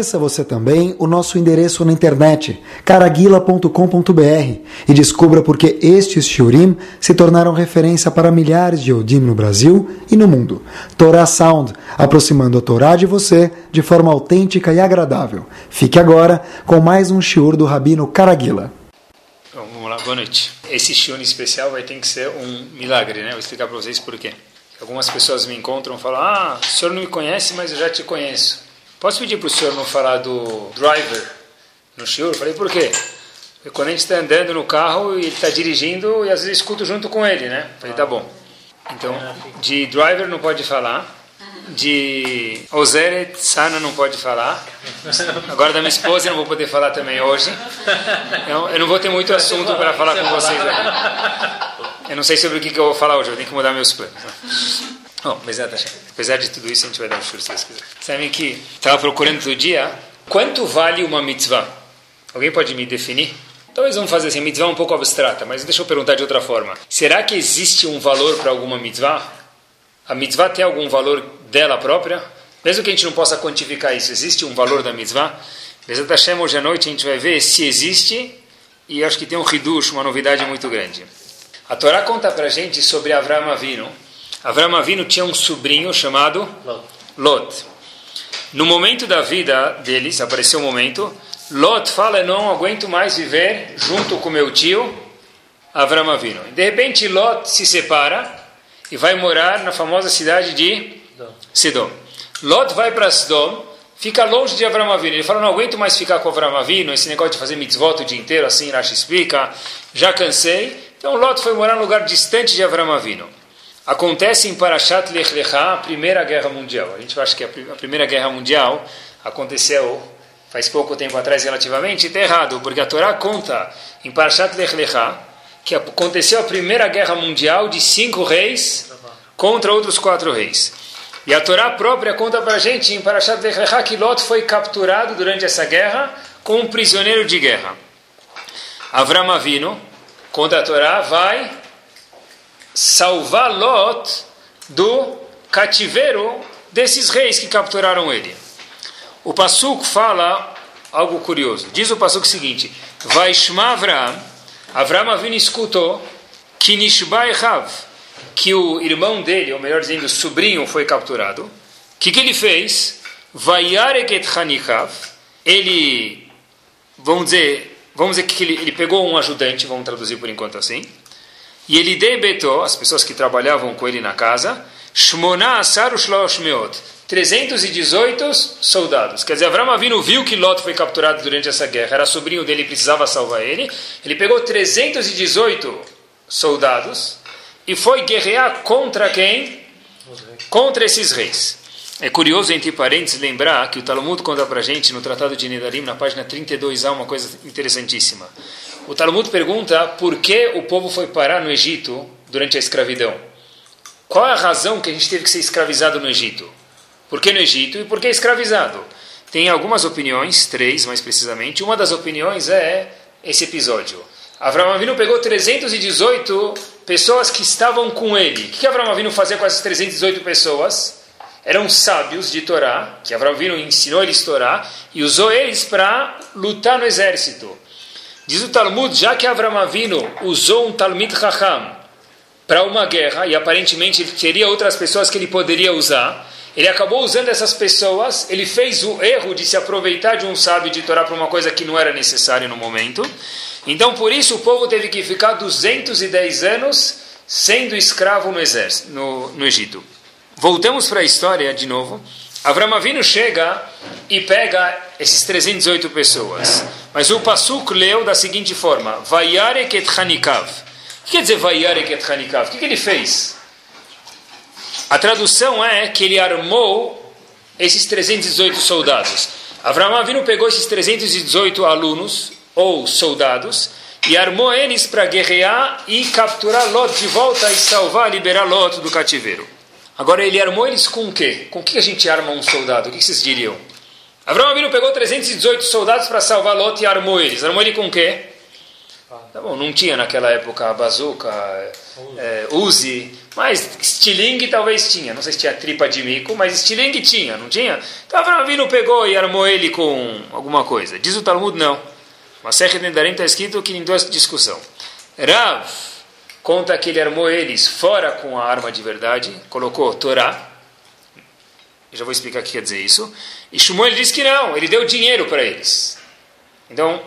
Conheça você também o nosso endereço na internet, caraguila.com.br, e descubra por que estes shiurim se tornaram referência para milhares de Yodim no Brasil e no mundo. Torah Sound, aproximando a Torá de você de forma autêntica e agradável. Fique agora com mais um shiur do Rabino Caraguila. Então, vamos lá, boa noite. Esse shiur especial vai ter que ser um milagre, né? Vou explicar para vocês por quê. Algumas pessoas me encontram e falam: Ah, o senhor não me conhece, mas eu já te conheço. Posso pedir para o senhor não falar do driver no shiur? Falei, por quê? Porque quando a gente está andando no carro e ele está dirigindo, e às vezes escuto junto com ele, né? Falei, tá bom. Então, de driver não pode falar. De Ozeret, Sana não pode falar. Agora da minha esposa eu não vou poder falar também hoje. Então, eu não vou ter muito assunto para falar com vocês. Eu não sei sobre o que, eu vou falar hoje, eu tenho que mudar meus planos. Bom, mas apesar de tudo isso, a gente vai dar um churro se. Sabem que estava procurando todo dia quanto vale uma mitzvah? Alguém pode me definir? Talvez vamos fazer assim, mitzvah um pouco abstrata, mas deixa eu perguntar de outra forma. Será que existe um valor para alguma mitzvah? A mitzvah tem algum valor dela própria? Mesmo que a gente não possa quantificar isso, existe um valor da mitzvah? Bezat Hashem, hoje à noite a gente vai ver se existe e acho que tem um hidush, uma novidade muito grande. A Torá conta para gente sobre Avram Avinu, Avram Avinu tinha um sobrinho chamado Lot. No momento da vida deles, apareceu um momento, Lot fala, eu não aguento mais viver junto com meu tio Avram Avinu. De repente, Lot se separa e vai morar na famosa cidade de Sidom. Lot vai para Sidom, fica longe de Avram Avinu. Ele fala, não aguento mais ficar com Avram Avinu, esse negócio de fazer mitzvot o dia inteiro, assim, Rashi explica, já cansei. Então, Lot foi morar num lugar distante de Avram Avinu. Acontece em Parashat Lech Lecha, a Primeira Guerra Mundial. A gente acha que a Primeira Guerra Mundial aconteceu faz pouco tempo atrás relativamente, está errado, porque a Torá conta em Parashat Lech Lecha que aconteceu a Primeira Guerra Mundial de cinco reis contra outros quatro reis. E a Torá própria conta para a gente em Parashat Lech Lecha que Lot foi capturado durante essa guerra como um prisioneiro de guerra. Avram Avinu, conta a Torá, vai salvar Lot do cativeiro desses reis que capturaram ele. O Passuco fala algo curioso. Diz o Passuco o seguinte: Vaishma Avram, Avram Avinu escutou que Nishbai Rav, que o irmão dele, ou melhor dizendo, o sobrinho, foi capturado. O que, que ele fez? Vayareket Hanikav, ele, vamos dizer, vamos dizer que ele, ele pegou um ajudante, vamos traduzir por enquanto assim, e ele debetou, as pessoas que trabalhavam com ele na casa, Shmona Asar Meot, 318 soldados. Quer dizer, Avram Avinu viu que Lot foi capturado durante essa guerra, era sobrinho dele, precisava salvar ele. Ele pegou 318 soldados e foi guerrear contra quem? Contra esses reis. É curioso, entre parênteses, lembrar que o Talmud conta para gente no Tratado de Nedarim, na página 32, há uma coisa interessantíssima. O Talmud pergunta por que o povo foi parar no Egito durante a escravidão. Qual é a razão que a gente teve que ser escravizado no Egito? Por que no Egito e por que escravizado? Tem algumas opiniões, três mais precisamente. Uma das opiniões é esse episódio. Avram Avinu pegou 318 pessoas que estavam com ele. O que Avram Avinu fazia com essas 318 pessoas? Eram sábios de Torá, que Avram Avinu ensinou eles Torá, e usou eles para lutar no exército. Diz o Talmud, já que Avram Avinu usou um Talmid Chacham para uma guerra, e aparentemente ele teria outras pessoas que ele poderia usar, ele acabou usando essas pessoas, ele fez o erro de se aproveitar de um sábio de Torá para uma coisa que não era necessária no momento. Então, por isso, o povo teve que ficar 210 anos sendo escravo no, exército, no, no Egito. Voltamos para a história de novo. Avram Avinu chega e pega esses 318 pessoas. Mas o Pasuk leu da seguinte forma: Vayarek et Hanikav. O que quer dizer Vayarek et Hanikav? O que, que ele fez? A tradução é que ele armou esses 318 soldados. Avram Avinu pegou esses 318 alunos ou soldados e armou eles para guerrear e capturar Lot de volta e salvar, liberar Lot do cativeiro. Agora ele armou eles com o quê? Com o que a gente arma um soldado? O que vocês diriam? Avram Avinu pegou 318 soldados para salvar Lot e armou eles. Armou ele com o quê? Tá bom, não tinha naquela época bazuca, é, Uzi, mas estilingue talvez tinha. Não sei se tinha tripa de mico, mas estilingue tinha, não tinha? Então Avram Avinu pegou e armou ele com alguma coisa. Diz o Talmud, não. Mas Serra Nendarim está escrito que em duas discussão. Rav conta que ele armou eles fora com a arma de verdade, colocou Torá. Eu já vou explicar o que quer dizer isso. E Shmuel diz que não, ele deu dinheiro para eles. Então,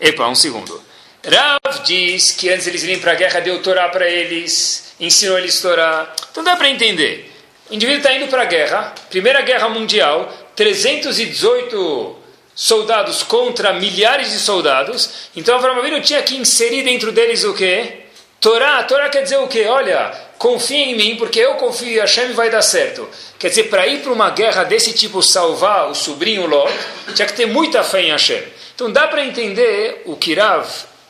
epa, um segundo. Rav diz que antes eles irem para a guerra, deu Torá para eles, ensinou eles Torá. Então dá para entender. O indivíduo está indo para a guerra, Primeira Guerra Mundial, 318 soldados contra milhares de soldados. Então Avram Avinu tinha que inserir dentro deles o quê? Torá. Torá quer dizer o quê? Olha, confia em mim, porque eu confio em Hashem e vai dar certo. Quer dizer, para ir para uma guerra desse tipo, salvar o sobrinho Lot, tinha que ter muita fé em Hashem. Então dá para entender o Kirav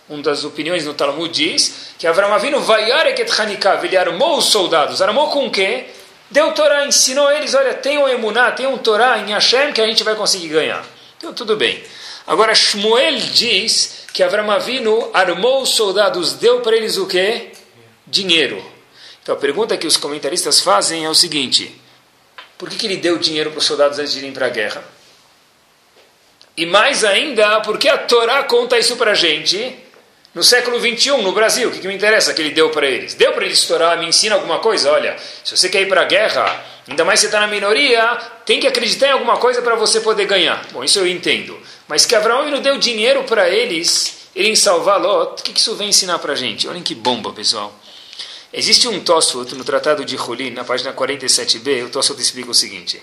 uma das opiniões no Talmud diz que Avram Avinu vaiareket Hanikav, ele armou os soldados. Armou com o quê? Deu Torá, ensinou eles, olha, tem um emuná, tem um Torá em Hashem que a gente vai conseguir ganhar. Então tudo bem. Agora Shmuel diz que Avram Avinu armou os soldados, deu para eles o quê? Dinheiro. Então a pergunta que os comentaristas fazem é o seguinte, por que, que ele deu dinheiro para os soldados antes de irem para a guerra? E mais ainda, por que a Torá conta isso para a gente? No século 21, no Brasil, o que, que me interessa que ele deu para eles? Deu para eles estourar, me ensina alguma coisa? Olha, se você quer ir para a guerra, ainda mais se está na minoria, tem que acreditar em alguma coisa para você poder ganhar. Bom, isso eu entendo. Mas que Abraão não deu dinheiro para eles irem salvar Lot, o que, isso vem ensinar para a gente? Olhem que bomba, pessoal. Existe um Tosfot no Tratado de Hulin, na página 47b, o Tosfot explica o seguinte.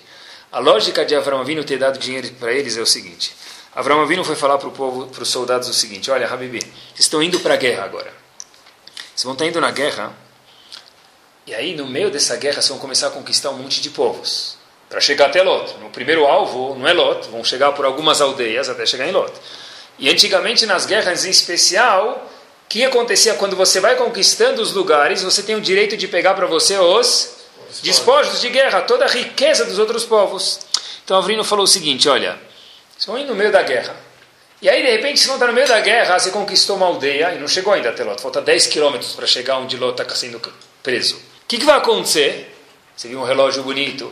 A lógica de Abraão Avinu ter dado dinheiro para eles é o seguinte. Avram Avinu foi falar para o povo, para os soldados o seguinte: Olha, Habibi, vocês estão indo para a guerra agora. Vocês vão estar indo na guerra. E aí, no meio dessa guerra, vocês vão começar a conquistar um monte de povos. Para chegar até Lot. No primeiro alvo, não é Lot, vão chegar por algumas aldeias até chegar em Lot. E antigamente, nas guerras em especial, o que acontecia quando você vai conquistando os lugares, você tem o direito de pegar para você os despojos de guerra, toda a riqueza dos outros povos. Então, Avrino falou o seguinte: Olha. Vão indo no meio da guerra. E aí, de repente, se não está no meio da guerra, você conquistou uma aldeia e não chegou ainda até Lot. Falta 10 quilômetros para chegar onde Lot está sendo preso. O que, que vai acontecer? Você viu um relógio bonito,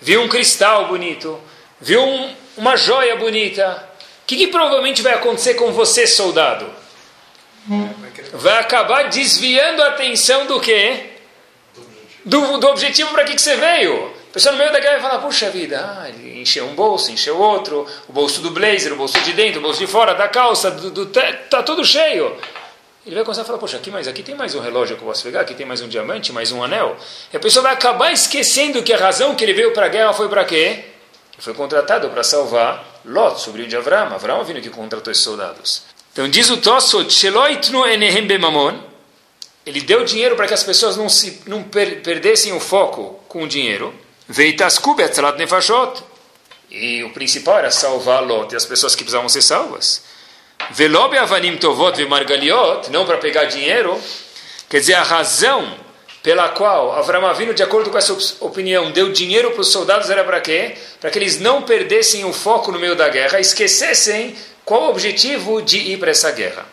viu um cristal bonito, viu um, uma joia bonita. O que, que provavelmente vai acontecer com você, soldado? Vai acabar desviando a atenção do quê? Do, do objetivo para que, que você veio pessoa no meio da guerra vai falar, puxa vida, ah, encheu um bolso, encheu outro, o bolso do blazer, o bolso de dentro, o bolso de fora, da calça, do, do tá tudo cheio. Ele vai começar a falar, poxa, aqui, mais, aqui tem mais um relógio que eu posso pegar, aqui tem mais um diamante, mais um anel. E a pessoa vai acabar esquecendo que a razão que ele veio para a guerra foi para quê? Ele foi contratado para salvar Lot, sobrinho de Avram. Avram vindo que contratou esses soldados. Então diz o Tosso, ele deu dinheiro para que as pessoas não, se, não per, perdessem o foco com o dinheiro. Veitasku be'atzalat nefashot. E o principal era salvar Lot e as pessoas que precisavam ser salvas. Velobe avanim tovot margaliot, não para pegar dinheiro. Quer dizer, a razão pela qual Avram Avinu, de acordo com essa opinião, deu dinheiro para os soldados era para quê? Para que eles não perdessem o foco no meio da guerra, esquecessem qual o objetivo de ir para essa guerra.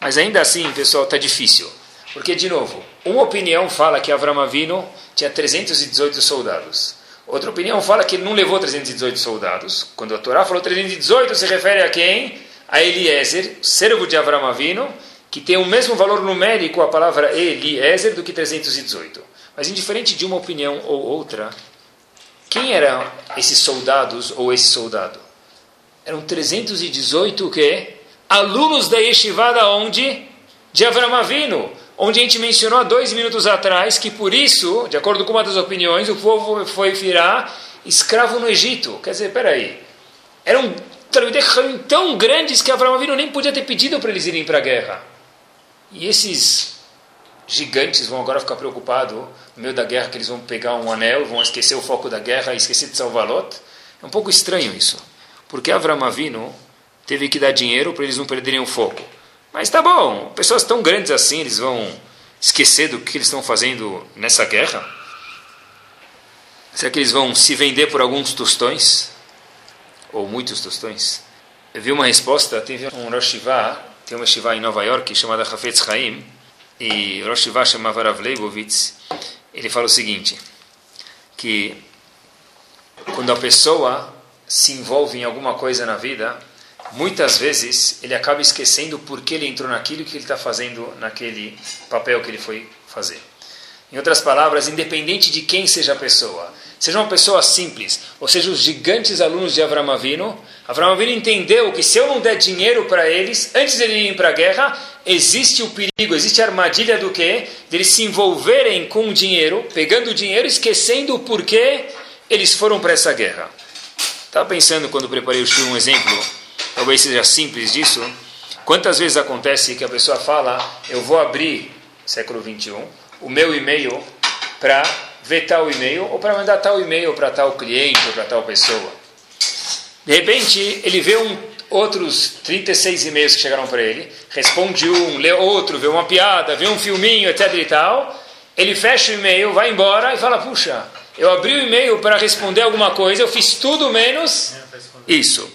Mas ainda assim, pessoal, está difícil. Porque, de novo, uma opinião fala que Avram Avinu tinha 318 soldados. Outra opinião fala que ele não levou 318 soldados. Quando a Torá falou 318, se refere a quem? A Eliezer, servo de Avram Avinu, que tem o mesmo valor numérico a palavra Eliezer do que 318. Mas indiferente de uma opinião ou outra, quem eram esses soldados ou esse soldado? Eram 318 o quê? Alunos da Yeshivada onde? De Avram Avinu onde a gente mencionou há dois minutos atrás que por isso, de acordo com uma das opiniões, o povo foi virar escravo no Egito. Quer dizer, peraí, eram tão grandes que Abraão Avinu nem podia ter pedido para eles irem para a guerra. E esses gigantes vão agora ficar preocupados no meio da guerra que eles vão pegar um anel, vão esquecer o foco da guerra esquecer de salvar Lot. É um pouco estranho isso. Porque Abraão Avinu teve que dar dinheiro para eles não perderem o foco. Mas tá bom, pessoas tão grandes assim, eles vão esquecer do que eles estão fazendo nessa guerra? Será que eles vão se vender por alguns tostões? Ou muitos tostões? Eu vi uma resposta, teve um Rosh tem uma Shiva em Nova York chamada Hafetz Chaim, e Rosh Shiva chamava Rav Leibovitz, ele fala o seguinte, que quando a pessoa se envolve em alguma coisa na vida, muitas vezes ele acaba esquecendo por que ele entrou naquilo que ele está fazendo naquele papel que ele foi fazer. Em outras palavras, independente de quem seja a pessoa, seja uma pessoa simples, ou seja, os gigantes alunos de Avram Avinu, Avram Avinu entendeu que se eu não der dinheiro para eles, antes de eles irem para a guerra, existe o perigo, existe a armadilha do quê? De eles se envolverem com o dinheiro, pegando o dinheiro, esquecendo o porquê eles foram para essa guerra. Estava pensando quando preparei o show um exemplo, talvez seja simples disso. Quantas vezes acontece que a pessoa fala, eu vou abrir, século 21, o meu e-mail para ver tal e-mail ou para mandar tal e-mail para tal cliente ou para tal pessoa. De repente, ele vê um, outros 36 e-mails que chegaram para ele, responde um, lê outro, vê uma piada, vê um filminho, etc e tal. Ele fecha o e-mail, vai embora e fala: Puxa, eu abri o e-mail para responder alguma coisa, eu fiz tudo menos isso.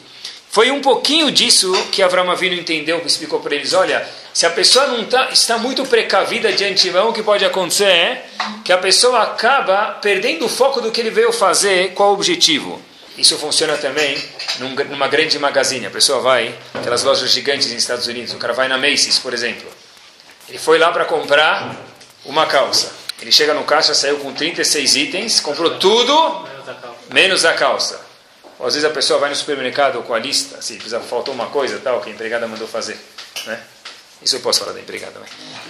Foi um pouquinho disso que Avram Avinu entendeu, que explicou para eles: olha, se a pessoa não tá, está muito precavida de antemão, o que pode acontecer é que a pessoa acaba perdendo o foco do que ele veio fazer, qual o objetivo. Isso funciona também num, numa grande magazine. A pessoa vai, aquelas lojas gigantes nos Estados Unidos, o cara vai na Macy's, por exemplo. Ele foi lá para comprar uma calça. Ele chega no caixa, saiu com 36 itens, comprou tudo, menos a calça. Ou às vezes a pessoa vai no supermercado com a lista, se precisa, faltou uma coisa tal, que a empregada mandou fazer. Né? Isso eu posso falar da empregada. Né?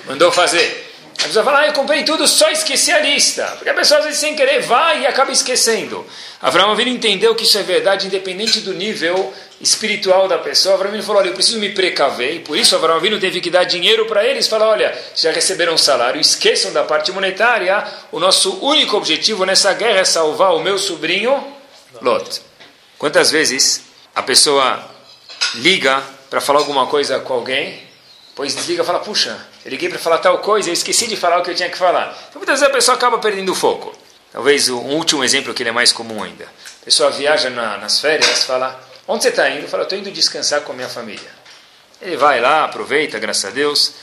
Mandou fazer. A pessoa fala, ah, eu comprei tudo, só esqueci a lista. Porque a pessoa às vezes sem querer vai e acaba esquecendo. Abraão Avinu entendeu que isso é verdade, independente do nível espiritual da pessoa. Abraão Avinu falou, olha, eu preciso me precaver. E por isso Abraão Avinu teve que dar dinheiro para eles. Falar, olha, já receberam salário, esqueçam da parte monetária. O nosso único objetivo nessa guerra é salvar o meu sobrinho Lot. Quantas vezes a pessoa liga para falar alguma coisa com alguém, pois desliga e fala, puxa, eu liguei para falar tal coisa, eu esqueci de falar o que eu tinha que falar. Então muitas vezes a pessoa acaba perdendo o foco. Talvez um último exemplo que ele é mais comum ainda. A pessoa viaja na, nas férias, fala, onde você está indo? Fala, estou indo descansar com a minha família. Ele vai lá, aproveita, graças a Deus,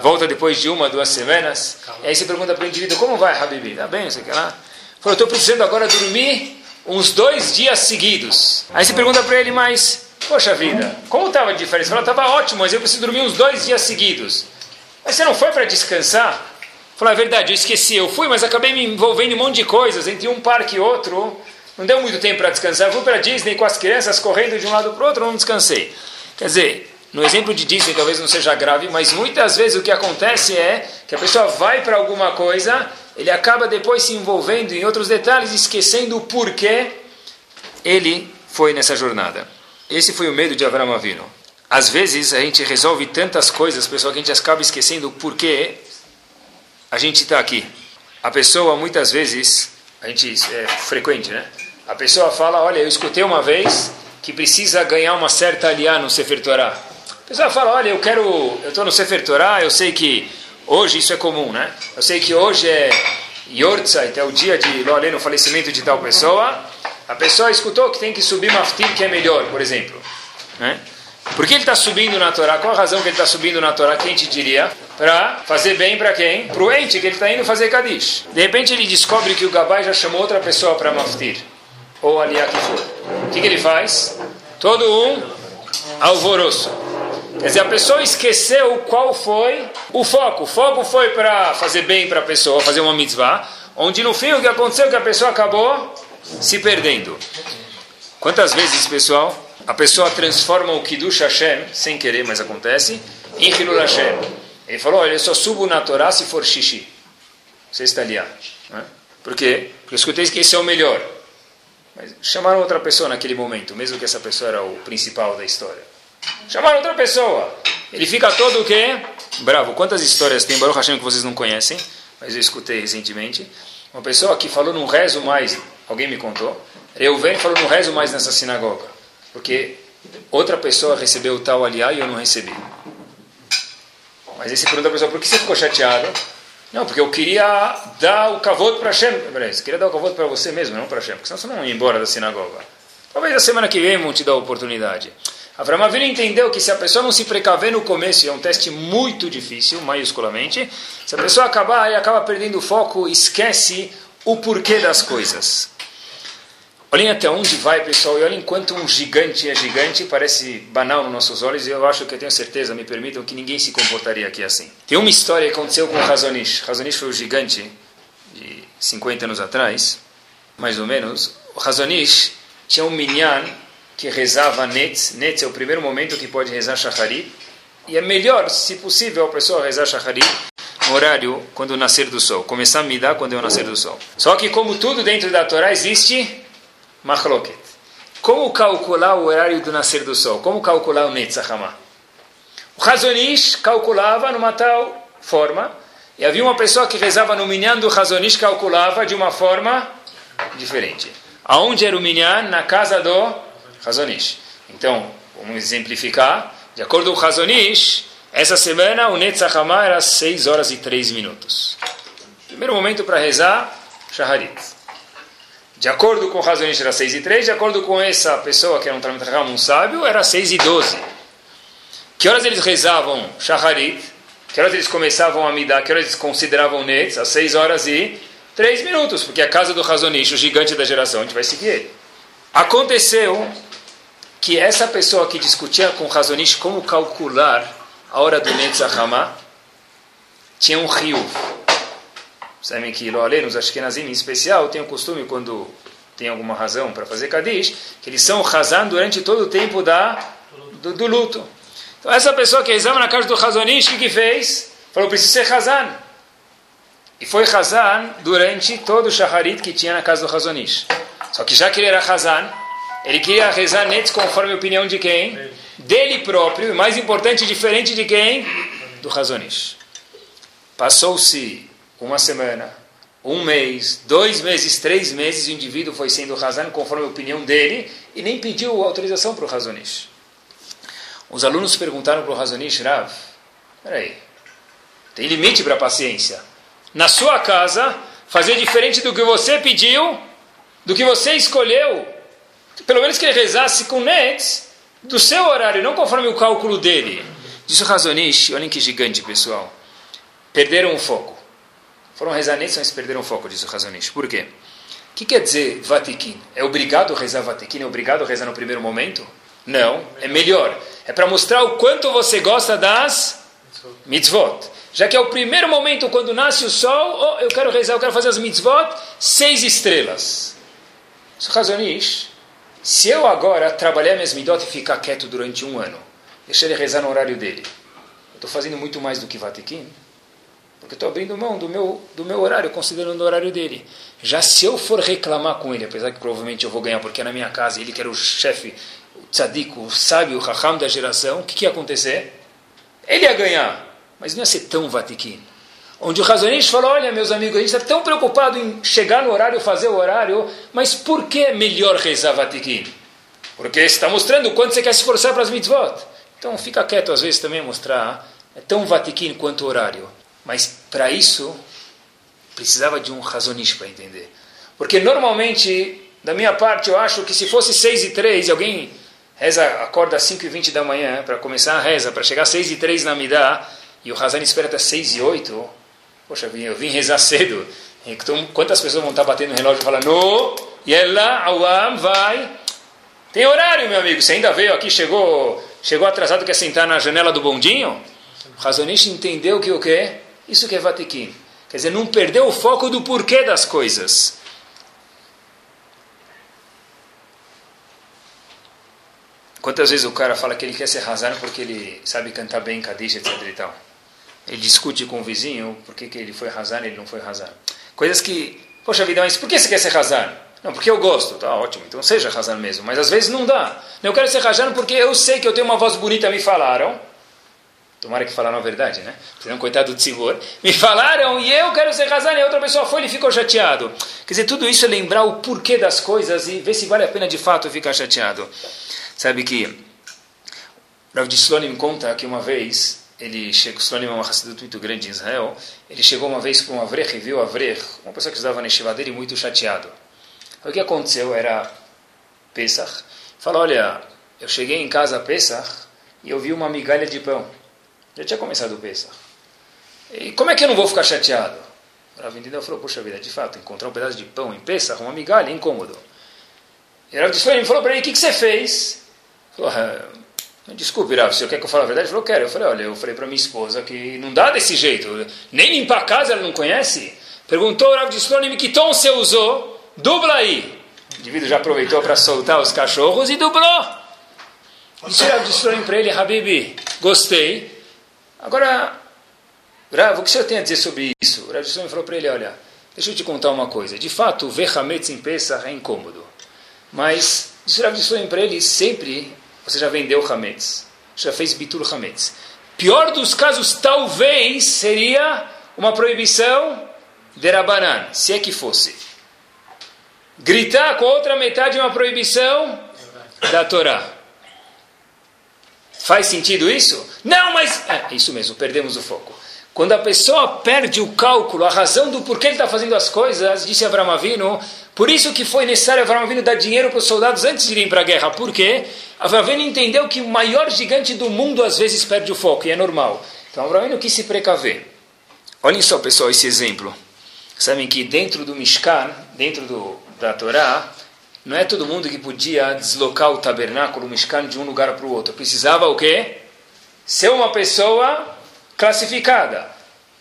volta depois de uma, duas semanas, e aí você pergunta para o indivíduo, como vai, Habibi? Está bem, não sei o lá. Fala, estou precisando agora dormir uns dois dias seguidos. Aí você pergunta para ele, mas, poxa vida, como estava a diferença? Ele estava ótimo, mas eu preciso dormir uns dois dias seguidos. Mas você não foi para descansar? Falei, é verdade, eu esqueci, eu fui, mas acabei me envolvendo em um monte de coisas, entre um parque e outro. Não deu muito tempo para descansar. Eu fui para Disney com as crianças correndo de um lado para o outro, não descansei. Quer dizer, no exemplo de Disney talvez não seja grave, mas muitas vezes o que acontece é que a pessoa vai para alguma coisa ele acaba depois se envolvendo em outros detalhes, esquecendo o porquê ele foi nessa jornada. Esse foi o medo de Abraão Avino. Às vezes a gente resolve tantas coisas, pessoal, que a gente acaba esquecendo o porquê a gente está aqui. A pessoa, muitas vezes, a gente é frequente, né? A pessoa fala, olha, eu escutei uma vez que precisa ganhar uma certa aliá no Sefer Torah. A pessoa fala, olha, eu quero, eu estou no Sefer Torah, eu sei que Hoje isso é comum, né? Eu sei que hoje é Yortzeit, é o dia de Loalê, no falecimento de tal pessoa. A pessoa escutou que tem que subir maftir, que é melhor, por exemplo. Né? Por que ele está subindo na Torá? Qual a razão que ele está subindo na Torá? Quem te diria? Para fazer bem para quem? Para o ente que ele está indo fazer Kadish. De repente ele descobre que o Gabai já chamou outra pessoa para maftir. Ou aliá que for. O que, que ele faz? Todo um alvoroço. Quer dizer, a pessoa esqueceu qual foi o foco. O foco foi para fazer bem para a pessoa, fazer uma mitzvah, onde no fim o que aconteceu é que a pessoa acabou se perdendo. Quantas vezes, pessoal, a pessoa transforma o Kiddush Hashem, sem querer, mas acontece, em Hilul Hashem. Ele falou, olha, eu só subo na Torá se for xixi. Você está ali. Né? Por quê? Porque eu escutei que esse é o melhor. Mas chamaram outra pessoa naquele momento, mesmo que essa pessoa era o principal da história. Chamaram outra pessoa. Ele fica todo o quê? Bravo. Quantas histórias tem Baruch Hashem que vocês não conhecem? Mas eu escutei recentemente. Uma pessoa que falou num rezo mais, alguém me contou. Eu venho falou num rezo mais nessa sinagoga. Porque outra pessoa recebeu tal aliá e eu não recebi. Mas aí você pergunta a pessoa, por que você ficou chateado? Não, porque eu queria dar o cavoto para Hashem. Peraí, você queria dar o cavoto para você mesmo, não para Hashem. Porque senão você não ia embora da sinagoga. Talvez a semana que vem vão te dar a oportunidade. Avram Avinu entendeu que se a pessoa não se precaver no começo, é um teste muito difícil, maiusculamente, se a pessoa acabar e acaba perdendo o foco, esquece o porquê das coisas. Olhem até onde vai, pessoal, e olhem quanto um gigante é gigante, parece banal nos nossos olhos, e eu acho que eu tenho certeza, me permitam, que ninguém se comportaria aqui assim. Tem uma história que aconteceu com Razonish. Razonish foi o gigante de 50 anos atrás, mais ou menos. O Razonish tinha um minyan que rezava Netz. Netz é o primeiro momento que pode rezar Shacharit. E é melhor, se possível, a pessoa rezar Shacharit horário quando nascer do sol. Começar a me dar quando é o nascer do sol. Só que como tudo dentro da Torá existe Machloket. Como calcular o horário do nascer do sol? Como calcular o Netzachama? O Razonish calculava numa tal forma, e havia uma pessoa que rezava no Minyan do Razonish calculava de uma forma diferente. Aonde era o Minyan? Na casa do Razonish. Então, vamos exemplificar. De acordo com o Razonish, essa semana o Netzachama era 6 horas e 3 minutos. Primeiro momento para rezar, Shaharit. De acordo com o Razonish era 6 e 3, de acordo com essa pessoa que era um Talmud um sábio, era 6 e 12. Que horas eles rezavam Shaharit? Que horas eles começavam a midar? Que horas eles consideravam Netz? Às 6 horas e 3 minutos, porque a casa do Razonish, o gigante da geração, a gente vai seguir ele. Aconteceu que essa pessoa que discutia com o Razonish como calcular a hora do Netz Ahama, tinha um rio Sabem que Loalê, nos Ashkenazim em especial, tem o costume, quando tem alguma razão para fazer Kadish, que eles são Hazan durante todo o tempo da, do, do luto. Então, essa pessoa que rezava na casa do Hazonish, o que, que fez? Falou, preciso ser Hazan. E foi Hazan durante todo o Shaharit que tinha na casa do Hazonish. Só que já que ele era Hazan, ele queria rezar netos conforme a opinião de quem? Dele próprio, e mais importante, diferente de quem? Do Hazonish. Passou-se uma semana, um mês, dois meses, três meses, o indivíduo foi sendo razão conforme a opinião dele e nem pediu autorização para o Razonish. Os alunos perguntaram para o Razonish, Rav, peraí, tem limite para a paciência. Na sua casa, fazer diferente do que você pediu, do que você escolheu, pelo menos que ele rezasse com nets do seu horário, não conforme o cálculo dele. Disse o Razonish, olhem que gigante, pessoal. Perderam o foco. Foram rezar nesse, mas perderam o foco, diz o Razonish. Por quê? O que quer dizer Vatikin? É obrigado a rezar Vatikin? É obrigado a rezar no primeiro momento? Não, é melhor. É para mostrar o quanto você gosta das mitzvot. Já que é o primeiro momento quando nasce o sol, oh, eu quero rezar, eu quero fazer as mitzvot, seis estrelas. Isso se eu agora trabalhar minhas mitzvot e ficar quieto durante um ano, deixar ele rezar no horário dele, eu estou fazendo muito mais do que Vatikin? Porque estou abrindo mão do meu, do meu horário, considerando o horário dele. Já se eu for reclamar com ele, apesar que provavelmente eu vou ganhar, porque é na minha casa, ele que era o chefe, o tzadik, o sábio, o raham da geração, o que, que ia acontecer? Ele ia ganhar, mas não ia ser tão vatiquim. Onde o Razonish falou, olha meus amigos, a gente está tão preocupado em chegar no horário, fazer o horário, mas por que é melhor rezar vatiquim? Porque está mostrando o quanto você quer se esforçar para as mitzvot. Então fica quieto às vezes também mostrar, é tão vatiquim quanto o horário. Mas para isso precisava de um razonish para entender. Porque normalmente, da minha parte, eu acho que se fosse 6 e 3 e alguém reza, acorda às 5 e 20 da manhã para começar a reza, para chegar às 6 e 3 na Midá, e o Razan espera até 6 e 8, poxa, eu vim rezar cedo. Então, quantas pessoas vão estar batendo no relógio e falando, no, Yella, Awam, vai. Tem horário, meu amigo. Você ainda veio aqui, chegou, chegou atrasado, quer sentar na janela do bondinho? O Razonish entendeu que o quê? Isso que é Vatiquim. Quer dizer, não perdeu o foco do porquê das coisas. Quantas vezes o cara fala que ele quer ser razão porque ele sabe cantar bem Kaddish, etc e tal. Ele discute com o vizinho por que, ele foi razão e ele não foi razão. Coisas que, poxa vida, mas por que você quer ser razão? Não, porque eu gosto. Tá ótimo, então seja razão mesmo. Mas às vezes não dá. Eu quero ser razão porque eu sei que eu tenho uma voz bonita, me falaram. Tomara que falaram a verdade, né? Senão, coitado do senhor. Me falaram e eu quero ser casado e outra pessoa foi e ficou chateado. Quer dizer, tudo isso é lembrar o porquê das coisas e ver se vale a pena de fato ficar chateado. Sabe que Rav de Slonim conta que uma vez ele chegou, Slonim é uma Hassidut muito grande em Israel, ele chegou uma vez para um Avrech e viu o Avrech, uma pessoa que estudava na Yeshiva dele, muito chateado. O que aconteceu? Era Pesach. Falou, olha, eu cheguei em casa a Pesach e eu vi uma migalha de pão. Já tinha começado o Pesach. E como é que eu não vou ficar chateado? O Rav entendeu, falou, puxa vida, de fato, encontrar um pedaço de pão em Pesach, uma migalha, é incômodo. E o Rav falou para ele, o que, que você fez? Falou, ah, desculpe, Rav, se eu quer que eu fale a verdade? Ele falou, quero. Eu falei, olha, eu falei para minha esposa que não dá desse jeito. Nem limpar a casa ela não conhece. Perguntou o Rav Disclone, que tom você usou? Dubla aí. O indivíduo já aproveitou para soltar os cachorros e dublou. Disse o Rav Disclone para ele, Habibi, gostei. Agora, Rav, o que o senhor tem a dizer sobre isso? O Rav Disclone falou para ele, olha, deixa eu te contar uma coisa. De fato, ver Hametz em Pesach é incômodo. Mas, disse o Rav Disclone para ele, sempre você já vendeu Hametz. Já fez Bitur Hametz. Pior dos casos, talvez, seria uma proibição de Rabanan, se é que fosse. Gritar com a outra metade é uma proibição da Torá. Faz sentido isso? Não, mas. É, isso mesmo, perdemos o foco. Quando a pessoa perde o cálculo, a razão do porquê ele está fazendo as coisas, disse Avram Avinu, por isso que foi necessário Avram Avinu dar dinheiro para os soldados antes de irem para a guerra. Por quê? Avram Avinu entendeu que o maior gigante do mundo às vezes perde o foco, e é normal. Então Avram Avinu quis se precaver. Olhem só, pessoal, esse exemplo. Sabem que dentro do Mishkan, dentro do, da Torá, não é todo mundo que podia deslocar o tabernáculo, o Mishkan, de um lugar para o outro. Precisava o quê? Ser uma pessoa classificada.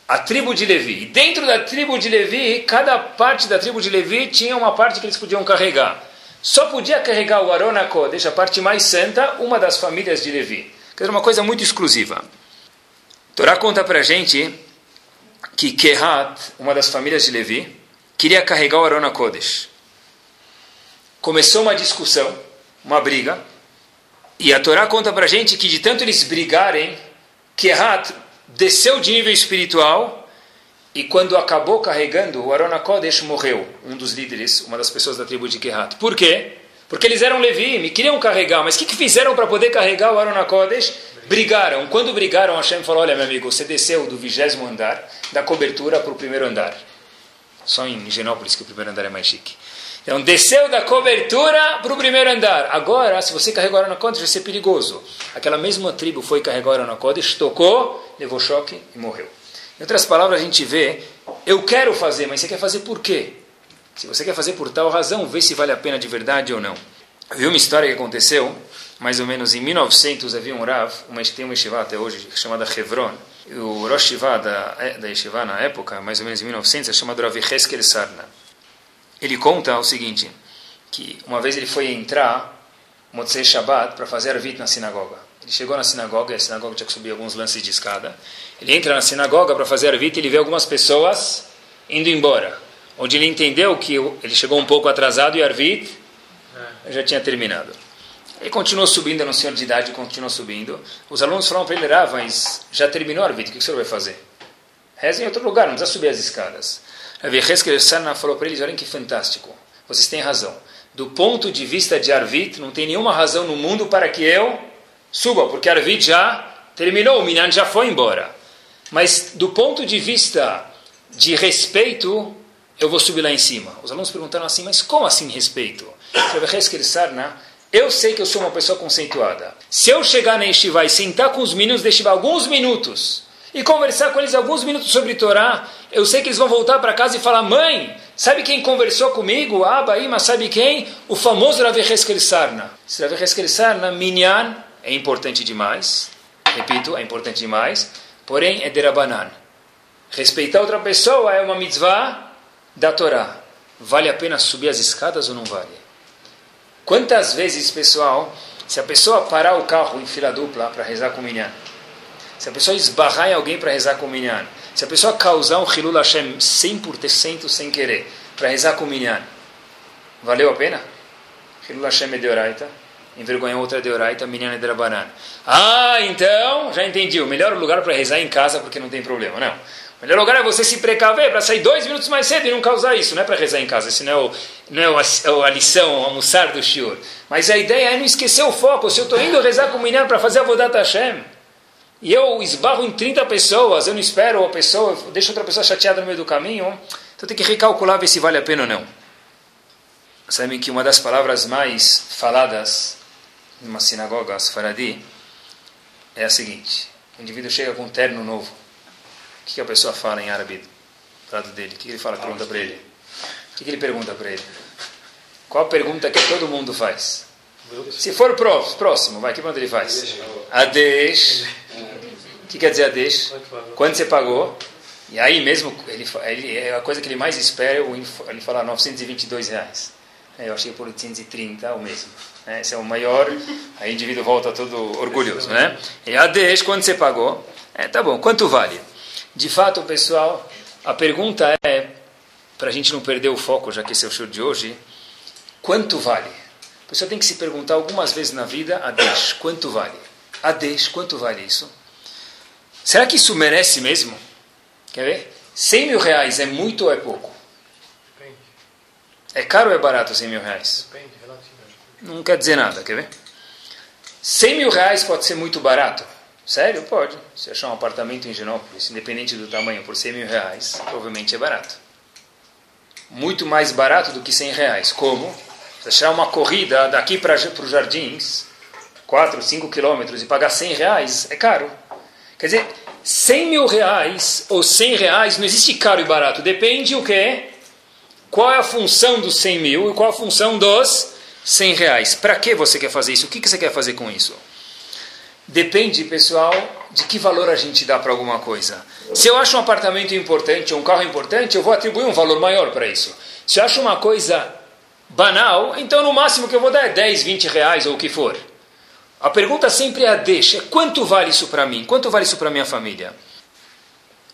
A tribo de Levi. E dentro da tribo de Levi, cada parte da tribo de Levi tinha uma parte que eles podiam carregar. Só podia carregar o Arona Kodesh, a parte mais santa, uma das famílias de Levi. Que era uma coisa muito exclusiva. Torá conta para gente que Kehat, uma das famílias de Levi, queria carregar o Arona Kodesh. Começou uma discussão, uma briga, e a Torá conta para a gente que de tanto eles brigarem, Kehat desceu de nível espiritual e quando acabou carregando, o Arona Kodesh morreu, um dos líderes, uma das pessoas da tribo de Kehat. Por quê? Porque eles eram Levi, me queriam carregar, mas o que, que fizeram para poder carregar o Arona Kodesh? Brigaram. Quando brigaram, Hashem falou: Olha, meu amigo, você desceu do vigésimo andar, da cobertura para o primeiro andar. Só em Genópolis que o primeiro andar é mais chique. Então, desceu da cobertura para o primeiro andar. Agora, se você carregou na Kodesh, vai ser perigoso. Aquela mesma tribo foi carregar na Kodesh, tocou, levou choque e morreu. Em outras palavras, a gente vê, eu quero fazer, mas você quer fazer por quê? Se você quer fazer por tal razão, vê se vale a pena de verdade ou não. Eu vi uma história que aconteceu mais ou menos em 1900 havia um Rav, uma, tem uma yeshiva até hoje, chamada Hebron. O Rosh Yeshiva da, da yeshiva na época, mais ou menos em 1900, é chamado Rav Heskel Sarna. Ele conta o seguinte, que uma vez ele foi entrar, Motzei Shabbat, para fazer arvit na sinagoga. Ele chegou na sinagoga, e a sinagoga tinha que subir alguns lances de escada. Ele entra na sinagoga para fazer arvit e ele vê algumas pessoas indo embora. Onde ele entendeu que ele chegou um pouco atrasado e arvit já tinha terminado. Ele continuou subindo, era um senhor de idade, continuou subindo. Os alunos falaram para ele, mas já terminou a Arvit, o que o senhor vai fazer? Reza em outro lugar, não precisa subir as escadas. Ravi Heskel Sana falou para eles, olhem que fantástico, vocês têm razão. Do ponto de vista de Arvit, não tem nenhuma razão no mundo para que eu suba, porque Arvit já terminou, o Minan já foi embora. Mas do ponto de vista de respeito, eu vou subir lá em cima. Os alunos perguntaram assim, mas como assim respeito? Eu sei que eu sou uma pessoa conceituada. Se eu chegar na Yeshiva e sentar com os meninos da Yeshiva alguns minutos e conversar com eles alguns minutos sobre Torá, eu sei que eles vão voltar para casa e falar: Mãe, sabe quem conversou comigo? Abba, mas sabe quem? O famoso Rav Heskel Sarna. Esse Rav Sarna, Minyan, é importante demais. Repito, é importante demais. Porém, é derabanan. Respeitar outra pessoa é uma mitzvah da Torá. Vale a pena subir as escadas ou não vale? Quantas vezes, pessoal, se a pessoa parar o carro em fila dupla para rezar com o minyan, se a pessoa esbarrar em alguém para rezar com o minyan, se a pessoa causar um Hilul Hashem 100% sem querer para rezar com o minyan, valeu a pena? Hilul Hashem é deoraita, envergonhar outra é deoraita, minyan é drabanan. Ah, então, já entendi, o melhor lugar para rezar é em casa porque não tem problema. Não. O melhor lugar é você se precaver para sair dois minutos mais cedo e não causar isso. Não é para rezar em casa, esse não é, o, não é a, lição, o almoçar do shiur. Mas a ideia é não esquecer o foco. Se eu estou indo rezar com o menino para fazer a Vodat Hashem, e eu esbarro em 30 pessoas, eu não espero a pessoa, deixo outra pessoa chateada no meio do caminho, então tem que recalcular ver se vale a pena ou não. Sabem que uma das palavras mais faladas numa sinagoga Sfaradi é a seguinte: o indivíduo chega com um terno novo. O que a pessoa fala em árabe do lado dele? O que ele fala? Pergunta para ele. O que ele pergunta para ele? Qual a pergunta que todo mundo faz? Se for próximo, vai, que pergunta ele faz? Adesh. O que quer dizer Adesh? Quanto você pagou? E aí mesmo, ele, ele, é a coisa que ele mais espera é ele falar 922 reais. É, eu achei por 830 o mesmo. Né? Esse é o maior. Aí o indivíduo volta todo orgulhoso, né? E a Desh, quanto você pagou? É, tá bom, quanto vale? De fato, pessoal, a pergunta é, para a gente não perder o foco, já que esse é o show de hoje, quanto vale? A pessoa tem que se perguntar algumas vezes na vida, a Desh, quanto vale? A Desh, quanto vale isso? Será que isso merece mesmo? Quer ver? 100 mil reais é muito ou é pouco? É caro ou é barato 100 mil reais? Depende, Não quer dizer nada, quer ver? 100 mil reais pode ser muito barato? Sério? Pode. Se achar um apartamento em Genópolis, independente do tamanho, por 100 mil reais, provavelmente é barato. Muito mais barato do que 100 reais. Como? Se achar uma corrida daqui para os jardins, 4, 5 quilômetros, e pagar 100 reais, é caro. Quer dizer, 100 mil reais ou 100 reais não existe caro e barato. Depende o quê? Qual é a função dos 100 mil e qual a função dos 100 reais? Para que você quer fazer isso? O que você quer fazer com isso? Depende, pessoal, de que valor a gente dá para alguma coisa. Se eu acho um apartamento importante um carro importante, eu vou atribuir um valor maior para isso. Se eu acho uma coisa banal, então no máximo que eu vou dar é 10, 20 reais ou o que for. A pergunta sempre é a deixa. Quanto vale isso para mim? Quanto vale isso para minha família?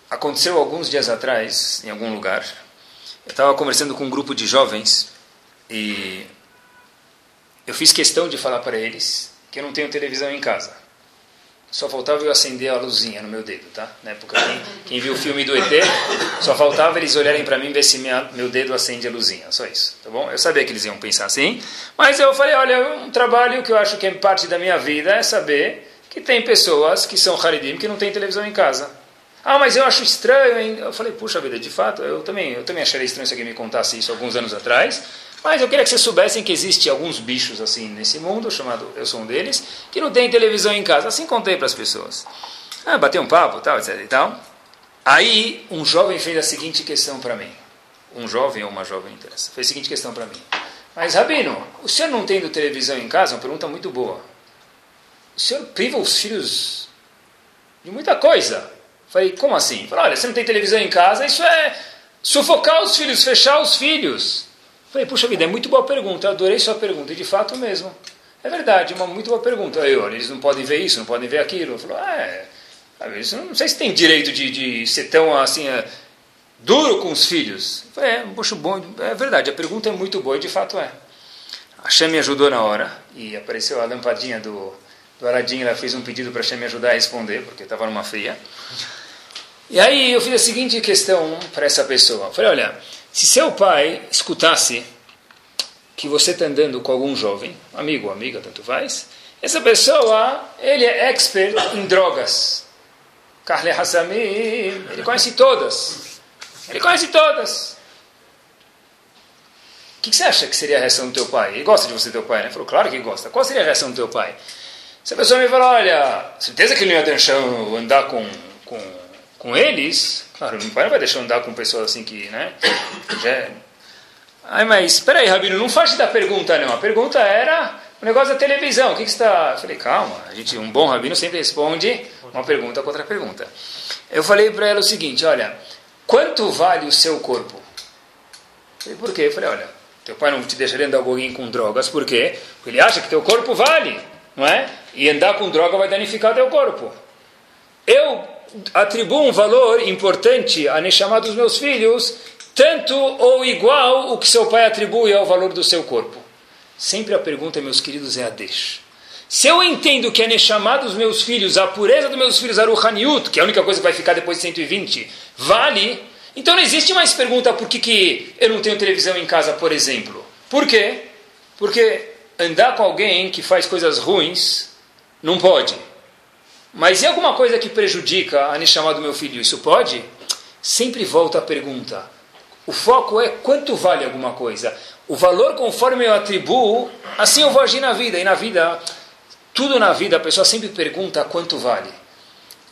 Aconteceu alguns dias atrás, em algum lugar, eu estava conversando com um grupo de jovens e eu fiz questão de falar para eles que eu não tenho televisão em casa. Só faltava eu acender a luzinha no meu dedo, tá? Na época, quem, quem viu o filme do ET, só faltava eles olharem para mim e ver se minha, meu dedo acende a luzinha. Só isso, tá bom? Eu sabia que eles iam pensar assim, mas eu falei, olha, um trabalho que eu acho que é parte da minha vida é saber que tem pessoas que são Haridim que não têm televisão em casa. Ah, mas eu acho estranho. Hein? Eu falei, puxa vida, de fato, eu também, eu também acharia estranho se alguém me contasse isso alguns anos atrás. Mas eu queria que vocês soubessem que existe alguns bichos assim nesse mundo, chamado eu sou um deles, que não tem televisão em casa. Assim contei para as pessoas. Ah, bateu um papo, tal, etc e tal. Aí um jovem fez a seguinte questão para mim. Um jovem ou uma jovem interessa. Fez a seguinte questão para mim. Mas Rabino, o senhor não tendo televisão em casa? Uma pergunta muito boa. O senhor priva os filhos de muita coisa. Falei, como assim? Falei, olha, você não tem televisão em casa, isso é sufocar os filhos, fechar os filhos. Falei, puxa vida, é muito boa pergunta, eu adorei sua pergunta, e de fato mesmo. É verdade, uma muito boa pergunta. Aí, olha, eles não podem ver isso, não podem ver aquilo. Ah, é, isso não sei se tem direito de, de ser tão assim, é, duro com os filhos. Falei, é, puxa, bom, é verdade, a pergunta é muito boa, e de fato é. A Shem me ajudou na hora, e apareceu a lampadinha do, do ela fez um pedido para a Shem me ajudar a responder, porque estava numa fria. E aí eu fiz a seguinte questão para essa pessoa. falei, olha, se seu pai escutasse que você está andando com algum jovem, amigo ou amiga, tanto faz, essa pessoa, ele é expert em drogas. Carle Hassami, ele conhece todas. Ele conhece todas. O que, que, você acha que seria a reação do teu pai? Ele gosta de você, teu pai, né? Ele falou, claro que gosta. Qual seria a reação do teu pai? Se a pessoa me falar, olha, certeza que ele não ia deixar eu andar com, com com eles, claro, meu pai não vai deixar andar com pessoas assim que, né? Já... É- Ai, mas espera aí, Rabino, não faz da pergunta não. A pergunta era o negócio da televisão. O que, que está? Eu falei, calma, a gente, um bom rabino sempre responde uma pergunta com outra pergunta. Eu falei para ela o seguinte, olha, quanto vale o seu corpo? Eu falei, por quê? Eu falei, olha, teu pai não te deixaria andar alguém com drogas, por quê? Porque ele acha que teu corpo vale, não é? E andar com droga vai danificar teu corpo. Eu atribuo um valor importante a Neshama dos meus filhos, tanto ou igual o que seu pai atribui ao valor do seu corpo. Sempre a pergunta, meus queridos, é a deixa. Se eu entendo que a Neshama dos meus filhos, a pureza dos meus filhos, a Ruhaniut, que é a única coisa que vai ficar depois de 120, vale, então não existe mais pergunta por que, que eu não tenho televisão em casa, por exemplo. Por quê? Porque andar com alguém que faz coisas ruins não pode. Mas e alguma coisa que prejudica a Neshama do meu filho? Isso pode? Sempre volta a pergunta. O foco é quanto vale alguma coisa. O valor conforme eu atribuo, assim eu vou agir na vida. E na vida, Tudo na vida a pessoa sempre pergunta quanto vale.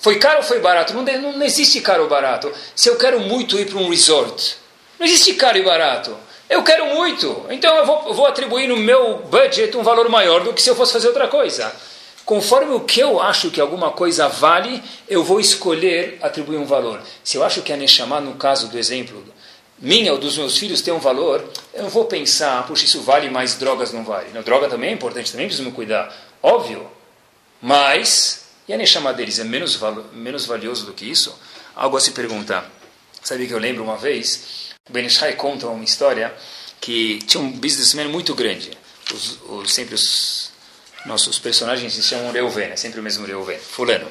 Foi caro ou foi barato? Não, não, existe caro ou barato. Se eu quero muito ir para um resort, não existe caro e barato. Eu quero muito, então eu vou, vou atribuir no meu budget um valor maior do que se eu fosse fazer outra coisa. Conforme o que eu acho que alguma coisa vale, eu vou escolher atribuir um valor. Se eu acho que a Neshama, no caso do exemplo minha ou dos meus filhos, tem um valor, eu não vou pensar, puxa, isso vale mais drogas não vale. Não, droga também é importante, também preciso me cuidar. Óbvio. Mas, e a Neshama deles é menos, menos valioso do que isso? Algo a se perguntar. Sabe que eu lembro uma vez, o Ben Ishai conta uma história que tinha um businessman muito grande. Os, os, sempre os nossos personagens se chamam Reuven, é sempre o mesmo Reuven, fulano.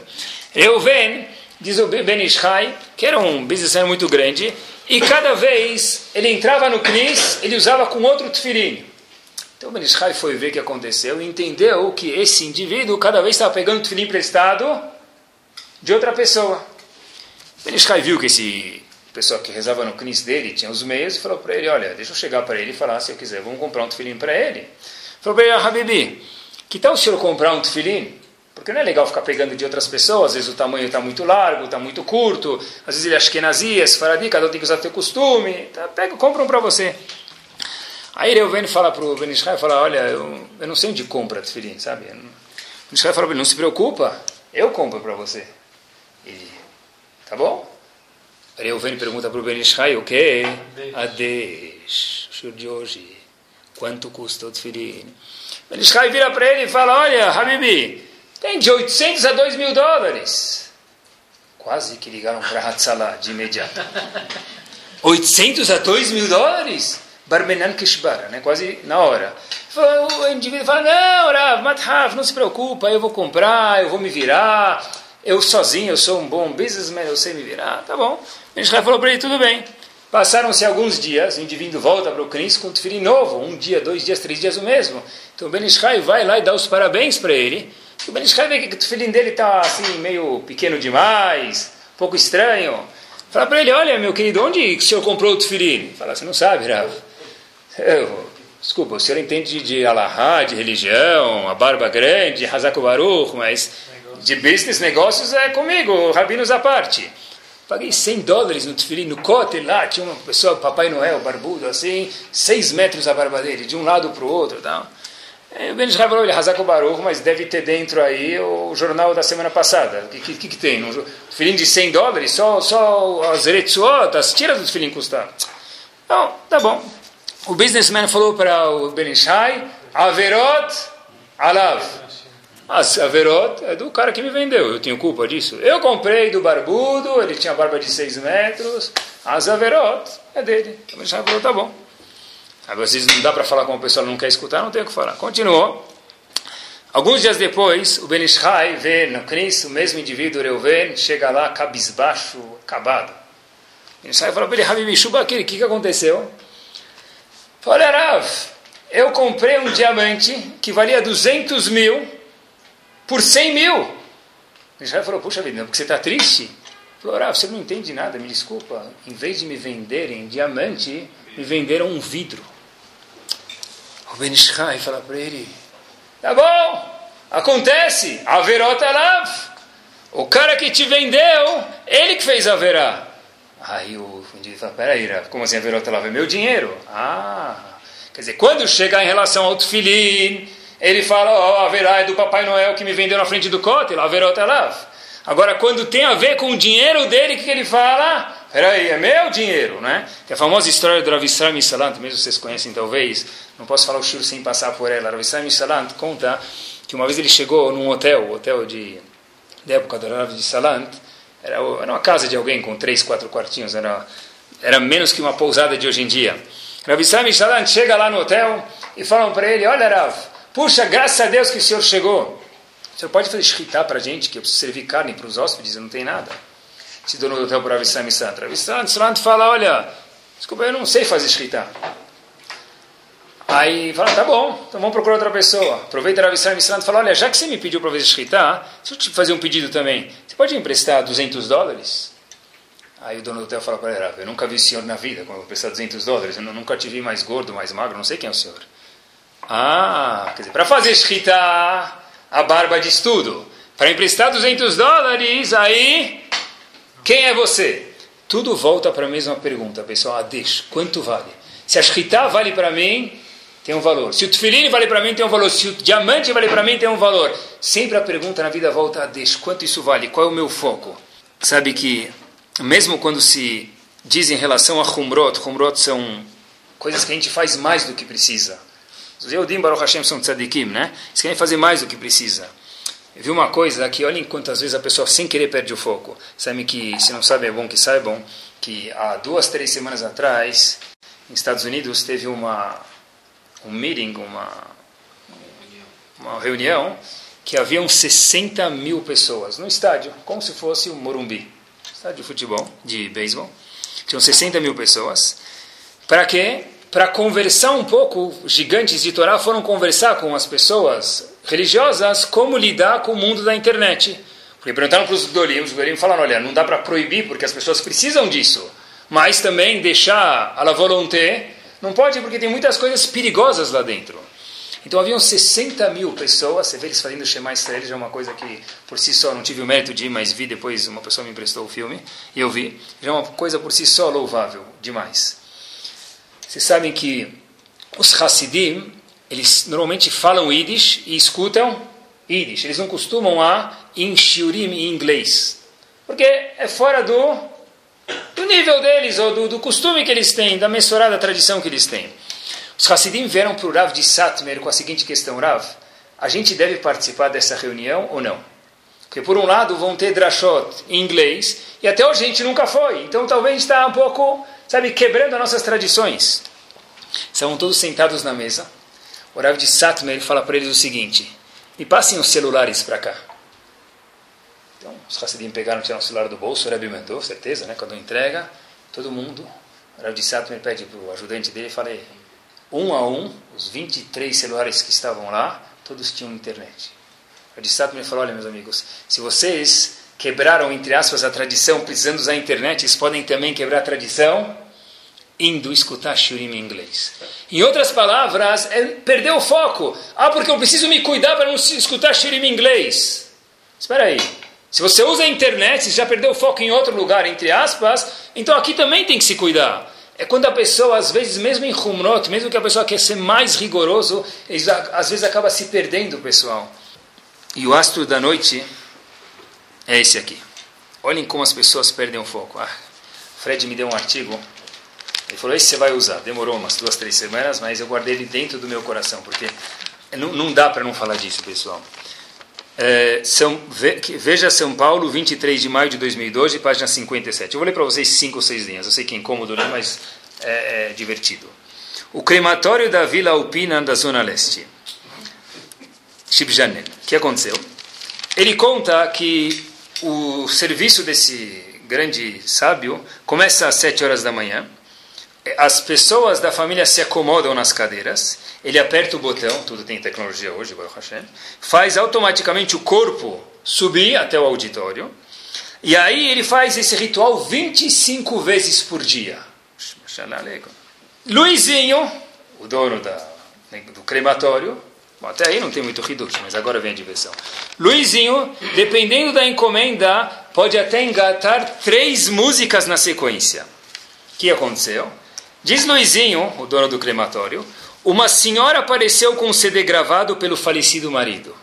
Reuven, diz o Ben Ishai, que era um businessman muito grande, e cada vez ele entrava no Knis, ele usava com outro tefilim. Então o Ben Ishai foi ver o que aconteceu e entendeu que esse indivíduo cada vez estava pegando o tefilim emprestado de outra pessoa. Ben Ishai viu que esse pessoa que rezava no Knis dele tinha os meios e falou para ele, olha, deixa eu chegar para ele e falar, se eu quiser, vamos comprar um tefilim para ele. Falou para ele, ah, Habibi, que tal o senhor comprar um tefilim? Porque não é legal ficar pegando de outras pessoas, às vezes o tamanho está muito largo, está muito curto, às vezes ele acha que é nazia, faradi, cada um tem que usar o seu costume, então, pega, compra um para você. Aí Reuven fala para o Ben Israel, fala, olha, eu, eu não sei onde compra tefilim, sabe? Ben Israel fala para ele, não se preocupa, eu compro para você. Ele, tá bom? Reuven pergunta para o Ben Israel, o que? Adesh, o senhor de hoje, quanto custa o tefilim? Ben Israel vira para ele e fala, olha, Habibi, tem de 800 a 2 mil dólares. Quase que ligaram para Hatzalah de imediato. 800 a 2 mil dólares? Barmenan Kishbara, né? quase na hora. O indivíduo fala, não, Rav, Mathaf, não se preocupa, eu vou comprar, eu vou me virar, eu sozinho, eu sou um bom businessman, eu sei me virar, tá bom. O Israel falou para ele, tudo bem. Passaram-se alguns dias, o indivíduo volta para o Cris com um tefilim novo, um dia, dois dias, três dias o mesmo. Então o Ben Israel vai lá e dá os parabéns para ele, o Ben Ishai vê que o tefilim dele está assim, meio pequeno demais, um pouco estranho. Fala para ele, olha meu querido, onde o senhor comprou o tefilim? Fala, você não sabe, Rav. Eu, desculpa, o senhor entende de alahá, de religião, a barba grande, Hazako Baruch, mas de business, negócios é comigo, rabinos à parte. Paguei 100 dólares no tefilim, no cote lá, tinha uma pessoa, Papai Noel, barbudo, assim, 6 metros a barba dele, de um lado para o outro, tal. É, o Ben falou, ele Hazak Baruch, mas deve ter dentro aí o jornal da semana passada. O que, que, que, tem? Um filhinho de 100 dólares? Só, só as retsuot, as tiras do filhinho custar. Então, tá bom. O businessman falou para o Ben Averot Alav. As Averot é do cara que me vendeu, eu tenho culpa disso. Eu comprei do barbudo, ele tinha barba de 6 metros. As Averot é dele. O Ben Israel falou, tá bom. Às vezes não dá para falar com uma pessoa não quer escutar, não tem o que falar. Continuou. Alguns dias depois, o Ben Ishai vê no Knis, o mesmo indivíduo, Reuven, chega lá cabisbaixo, acabado. Ben Ishai fala para ele, Habib Shubakir, o que, que aconteceu? Fala, Rav, eu comprei um diamante que valia 200 mil por 100 mil. Ishai falou, puxa vida, porque você está triste? Falou, Rav, você não entende nada, me desculpa. Em vez de me venderem diamante, me venderam um vidro. O Ben Ishai fala para ele: Tá bom, acontece, Averot Alav. O cara que te vendeu, ele que fez a verá. Aí o indivíduo fala: Peraí, como assim Averot Alav? É meu dinheiro. Ah, quer dizer, quando chegar em relação ao Tufilin, ele fala: Ó, oh, a verá é do Papai Noel que me vendeu na frente do Kotel, Averot Alav. Agora, quando tem a ver com o dinheiro dele, o que, ele fala? Peraí, é meu dinheiro, né? Que a famosa história do Rav Israel Misalant, mesmo vocês conhecem talvez, não posso falar o shur sem passar por ela. Rav Israel Misalant conta que uma vez ele chegou num hotel, hotel de, de época do Rav Salant, era, era uma casa de alguém com três, quatro quartinhos, era, era menos que uma pousada de hoje em dia. Rav Israel Misalant chega lá no hotel e falam para ele, olha Rav, puxa, graças a Deus que o senhor chegou. O senhor pode fazer shkita para a gente, que eu preciso servir carne para os hóspedes, não tem nada se dono do hotel para Avissam Santra. Avissam Santra fala, olha, desculpa, eu não sei fazer escrita. Aí fala, tá bom, então vamos procurar outra pessoa. Aproveita a Avissam e fala, olha, já que você me pediu para fazer escrita, deixa eu te fazer um pedido também. Você pode emprestar 200 dólares? Aí o dono do hotel fala para ele, eu nunca vi o senhor na vida, como eu vou prestar 200 dólares, eu nunca te vi mais gordo, mais magro, não sei quem é o senhor. Ah, quer dizer, para fazer escrita, a barba de estudo. Para emprestar 200 dólares, aí, quem é você? Tudo volta para a mesma pergunta, pessoal. Adesh, quanto vale? Se a shkita vale para mim, tem um valor. Se o tefilim vale para mim, tem um valor. Se o diamante vale para mim, tem um valor. Sempre a pergunta na vida volta a Deus, quanto isso vale? Qual é o meu foco? Sabe que, mesmo quando se diz em relação a Humrot, Humrot são coisas que a gente faz mais do que precisa. Os Yehudim Baruch Hashem são tzadikim, né? Eles querem fazer mais do que precisa. Eu vi uma coisa que, olhem quantas vezes a pessoa sem querer perde o foco. Sabe que, se não sabe, é bom que saibam, que há duas, três semanas atrás, nos Estados Unidos, teve uma um meeting, uma, uma reunião, que haviam 60 mil pessoas no estádio, como se fosse o Morumbi, estádio de futebol, de beisebol. Tinham 60 mil pessoas. Para quê? Para conversar um pouco, gigantes de Torá foram conversar com as pessoas religiosas como lidar com o mundo da internet. Porque perguntaram para os Dolim, os Dolim falaram, olha, não dá para proibir porque as pessoas precisam disso, mas também deixar a la volonté não pode porque tem muitas coisas perigosas lá dentro. Então haviam 60 mil pessoas, você vê eles fazendo Shema Israel, já é uma coisa que por si só não tive o mérito de ir, mas vi depois, uma pessoa me emprestou o filme, e eu vi, já é uma coisa por si só louvável, demais. Vocês sabem que os Hassidim, eles normalmente falam Yiddish e escutam Yiddish, eles não costumam a em shiurim em inglês, porque é fora do do nível deles, ou do, do costume que eles têm, da mensurada tradição que eles têm. Os Hassidim vieram para o Rav de Satmer com a seguinte questão, Rav, a gente deve participar dessa reunião ou não? Porque por um lado vão ter drashot em inglês, e até hoje a gente nunca foi, então talvez está um pouco, sabe, quebrando as nossas tradições. Estavam todos sentados na mesa, o Rav de Satmer fala para eles o seguinte, me passem os celulares para cá. Então, os Hassidim pegaram, tiraram o celular do bolso, o Rebbe mandou, certeza, né? Quando entrega, todo mundo, o Rebbe de Satmer pede para o ajudante dele, falei, um a um, os 23 celulares que estavam lá, todos tinham internet. O Rebbe de Satmer falou, olha meus amigos, se vocês quebraram, entre aspas, a tradição precisando usar a internet, eles podem também quebrar a tradição indo escutar shurim em inglês. Em outras palavras, é perder o foco. Ah, porque eu preciso me cuidar para não escutar shurim em inglês. Espera aí. Se você usa a internet, já perdeu o foco em outro lugar, entre aspas, então aqui também tem que se cuidar. É quando a pessoa, às vezes, mesmo em Humrot, mesmo que a pessoa quer ser mais rigoroso, às vezes acaba se perdendo, pessoal. E o astro da noite é esse aqui. Olhem como as pessoas perdem o foco. Ah, Fred me deu um artigo. Ele falou: Esse você vai usar. Demorou umas duas, três semanas, mas eu guardei ele dentro do meu coração, porque não, não dá para não falar disso, pessoal. É, São, veja São Paulo, 23 de maio de 2012, página 57. Eu vou ler para vocês cinco ou seis linhas. Eu sei que é incômodo ler, mas é, é divertido. O crematório da Vila Alpina da Zona Leste. Shibjanen. O que aconteceu? Ele conta que o serviço desse grande sábio começa às 7 horas da manhã. As pessoas da família se acomodam nas cadeiras ele aperta o botão, tudo tem tecnologia hoje, Baruch Hashem, faz automaticamente o corpo subir até o auditório, e aí ele faz esse ritual 25 vezes por dia. Luizinho, o dono da, do crematório, bom, até aí não tem muito reduto, mas agora vem a diversão. Luizinho, dependendo da encomenda, pode até engatar três músicas na sequência. O que aconteceu? Diz Luizinho, o dono do crematório, uma senhora apareceu com um CD gravado pelo falecido marido.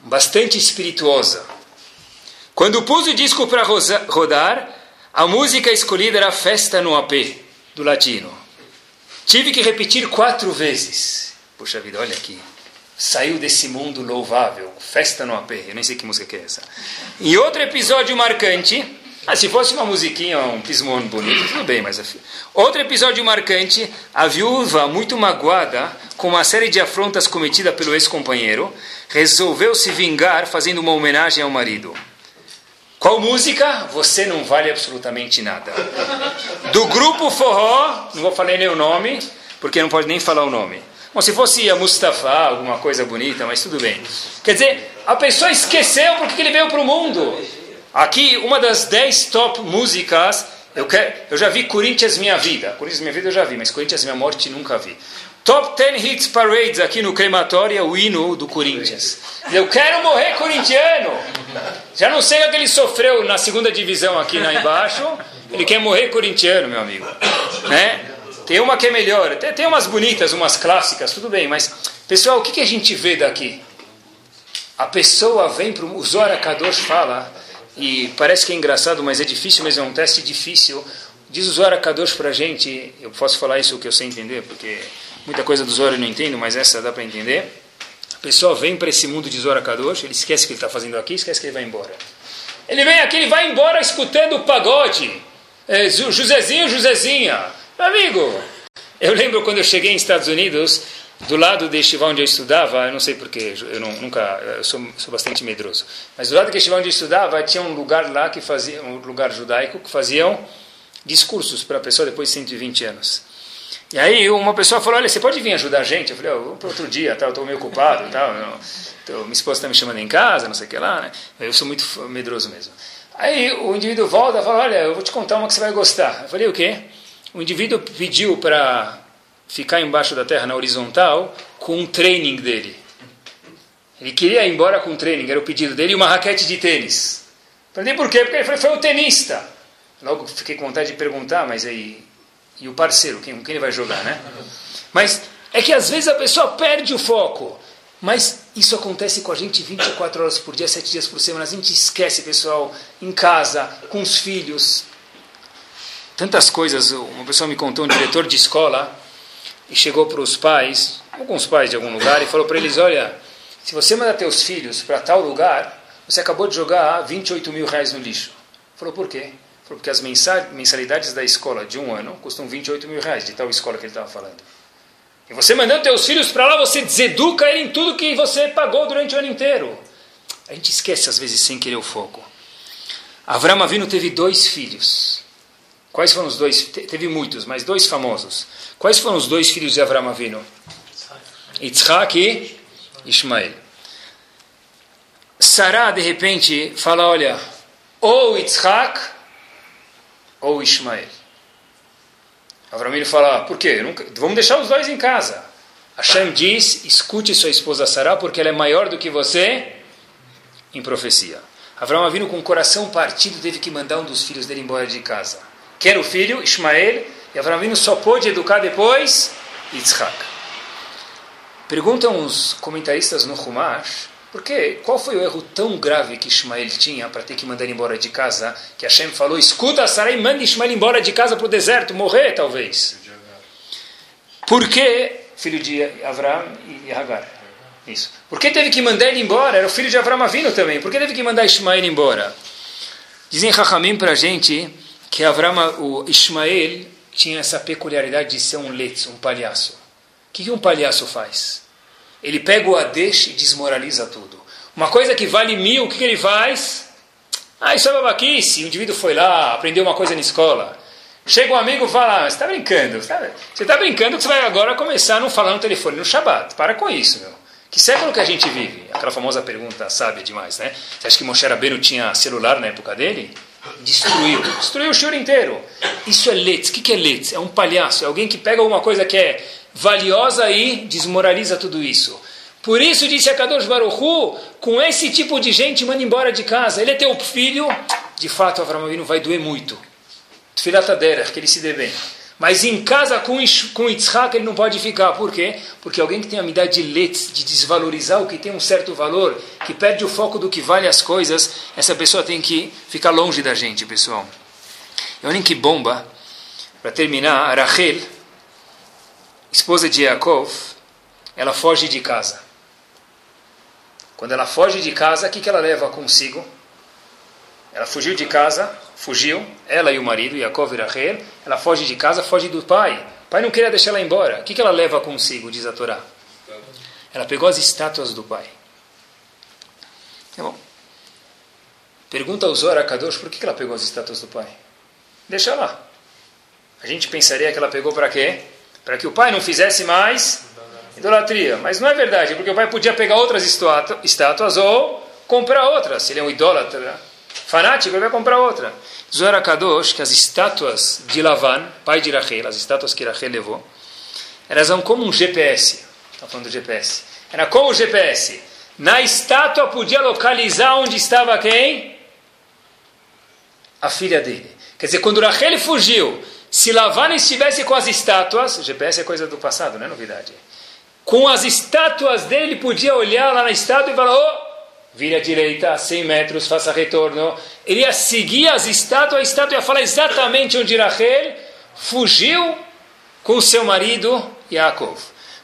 Bastante espirituosa. Quando pus o disco para rodar, a música escolhida era Festa no AP, do latino. Tive que repetir quatro vezes. Puxa vida, olha aqui. Saiu desse mundo louvável. Festa no AP. Eu nem sei que música que é essa. Em outro episódio marcante, ah, se fosse uma musiquinha, um pismon bonito, tudo bem, mas... Outro episódio marcante, a viúva, muito magoada, com uma série de afrontas cometidas pelo ex-companheiro, resolveu se vingar fazendo uma homenagem ao marido. Qual música? Você não vale absolutamente nada. Do grupo Forró, não vou falar nem o nome, porque não pode nem falar o nome. Bom, se fosse a Mustafa, alguma coisa bonita, mas tudo bem. Quer dizer, a pessoa esqueceu porque ele veio para o mundo. Aqui, uma das dez top músicas, eu, quero, eu já vi Corinthians Minha Vida. Corinthians Minha Vida eu já vi, mas Corinthians Minha Morte nunca vi. Top 10 Hits Parades aqui no crematório é o hino do Corinthians. Eu quero morrer corintiano. Já não sei o que ele sofreu na segunda divisão aqui lá embaixo. Ele quer morrer corintiano, meu amigo. Né? Tem uma que é melhor. Tem, tem umas bonitas, umas clássicas, tudo bem. Mas, pessoal, o que, que a gente vê daqui? A pessoa vem para o Zohar Kadosh fala, e parece que é engraçado, mas é difícil mesmo, é um teste difícil. Diz o Zohar Kadosh para a gente, eu posso falar isso que eu sei entender, porque muita coisa do Zohar eu não entendo, mas essa dá para entender. A pessoa vem para esse mundo de Zohar Kadosh, ele esquece que ele está fazendo aqui, esquece que ele vai embora. Ele vem aqui, ele vai embora escutando o pagode. É, Josézinho, Josézinha. Amigo, eu lembro quando eu cheguei nos Estados Unidos, do lado de Yeshiva onde eu estudava, eu não sei porquê, eu não, nunca, eu sou, sou bastante medroso, mas do lado de Yeshiva onde eu estudava, tinha um lugar lá que fazia, um lugar judaico, que faziam discursos para a pessoa depois de 120 anos. E aí uma pessoa falou, olha, você pode vir ajudar a gente? Eu falei, oh, vou para outro dia, tá, eu estou meio ocupado, tal, então, minha esposa está me chamando em casa, não sei o que lá, né? eu sou muito medroso mesmo. Aí o indivíduo volta e fala, olha, eu vou te contar uma que você vai gostar. Eu falei, o quê? O indivíduo pediu para ficar embaixo da terra na horizontal com um training dele. Ele queria ir embora com um training, era o pedido dele, e uma raquete de tênis. Perguntei por quê? Porque ele foi, foi o tenista. Logo fiquei com vontade de perguntar, mas aí. E o parceiro, quem, quem ele vai jogar, né? Mas é que às vezes a pessoa perde o foco. Mas isso acontece com a gente 24 horas por dia, 7 dias por semana. A gente esquece, pessoal, em casa, com os filhos. Tantas coisas. Uma pessoa me contou, um diretor de escola, e chegou para os pais, alguns pais de algum lugar, e falou para eles: Olha, se você mandar teus filhos para tal lugar, você acabou de jogar 28 mil reais no lixo. Falou: Por quê? Falou: Porque as mensalidades da escola de um ano custam 28 mil reais, de tal escola que ele estava falando. E você mandando teus filhos para lá, você deseduca ele em tudo que você pagou durante o ano inteiro. A gente esquece às vezes sem querer o foco. Avram Avinu teve dois filhos. Quais foram os dois? Teve muitos, mas dois famosos. Quais foram os dois filhos de Avram Avinu? Yitzhak e Ismael. Sará, de repente, fala, olha, ou Yitzhak ou Ismael. Avram Avinu fala, por quê? Nunca, vamos deixar os dois em casa. Hashem diz, escute sua esposa Sará, porque ela é maior do que você em profecia. Avram Avinu, com o coração partido, teve que mandar um dos filhos dele embora de casa. Quer o filho, Ismael, e Avram Avinu só pôde educar depois Yitzhak. Perguntam os comentaristas no Humash, por quê? Qual foi o erro tão grave que Ismael tinha para ter que mandar ele embora de casa, que Hashem falou, escuta Sarai, manda Ismael embora de casa para o deserto, morrer talvez. Por que, filho de Avram e Hagar? Isso. Por que teve que mandar ele embora? Era o filho de Avram Avinu também. Por que teve que mandar Ismael embora? Dizem Rahamim para a gente que Avram, o Ismael tinha essa peculiaridade de ser um letz, um palhaço. O que, um palhaço faz? Ele pega o Adesh e desmoraliza tudo. Uma coisa que vale mil, o que, ele faz? Ah, isso é babaquice. O indivíduo foi lá, aprendeu uma coisa na escola. Chega um amigo e fala, ah, você está brincando. Você está brincando que você vai agora começar a não falar no telefone no Shabat. Para com isso, meu. Que século que a gente vive? Aquela famosa pergunta sábia demais, né? Você acha que Moshe Rabbeinu tinha celular na época dele? Destruiu. Destruiu o shiur inteiro. Isso é letz. O que é letz? É um palhaço. É alguém que pega alguma coisa que é valiosa e desmoraliza tudo isso. Por isso, disse a Kadosh Baruchu, com esse tipo de gente, manda embora de casa. Ele é teu filho. De fato, Avram Avinu vai doer muito. Tfilat que ele se dê bem. Mas em casa com, com Yitzhak ele não pode ficar. Por quê? Porque alguém que tem a medida de letz, de desvalorizar o que tem um certo valor, que perde o foco do que vale as coisas, essa pessoa tem que ficar longe da gente, pessoal. E olhem que bomba. Para terminar, Rachel, esposa de Yaakov, ela foge de casa. Quando ela foge de casa, o que, que ela leva consigo? Ela fugiu de casa, fugiu, ela e o marido, Yaakov e Rachel, ela foge de casa, foge do pai. O pai não queria deixar ela embora. O que, que ela leva consigo, diz a Torá? Ela pegou as estátuas do pai. Tá bom. Pergunta ao Zohar Kadosh por que ela pegou as estátuas do pai. Deixa lá. A gente pensaria que ela pegou para quê? Para que o pai não fizesse mais idolatria. Mas não é verdade, porque o pai podia pegar outras estátuas ou comprar outras. Se ele é um idólatra fanático, ele vai comprar outra. Zohar Kadosh, que as estátuas de Lavan, pai de Rachel, as estátuas que Rachel levou, elas eram como um GPS. Está falando do GPS. Era como o GPS. Na estátua podia localizar onde estava quem? A filha dele. Quer dizer, quando Rachel fugiu, se Lavan estivesse com as estátuas, GPS é coisa do passado, não é novidade. Com as estátuas dele, podia olhar lá na estátua e falar: oh, vira à direita, 100 metros, faça retorno. Ele ia seguir as estátuas, a estátua ia falar exatamente onde Rachel fugiu com seu marido Yaakov.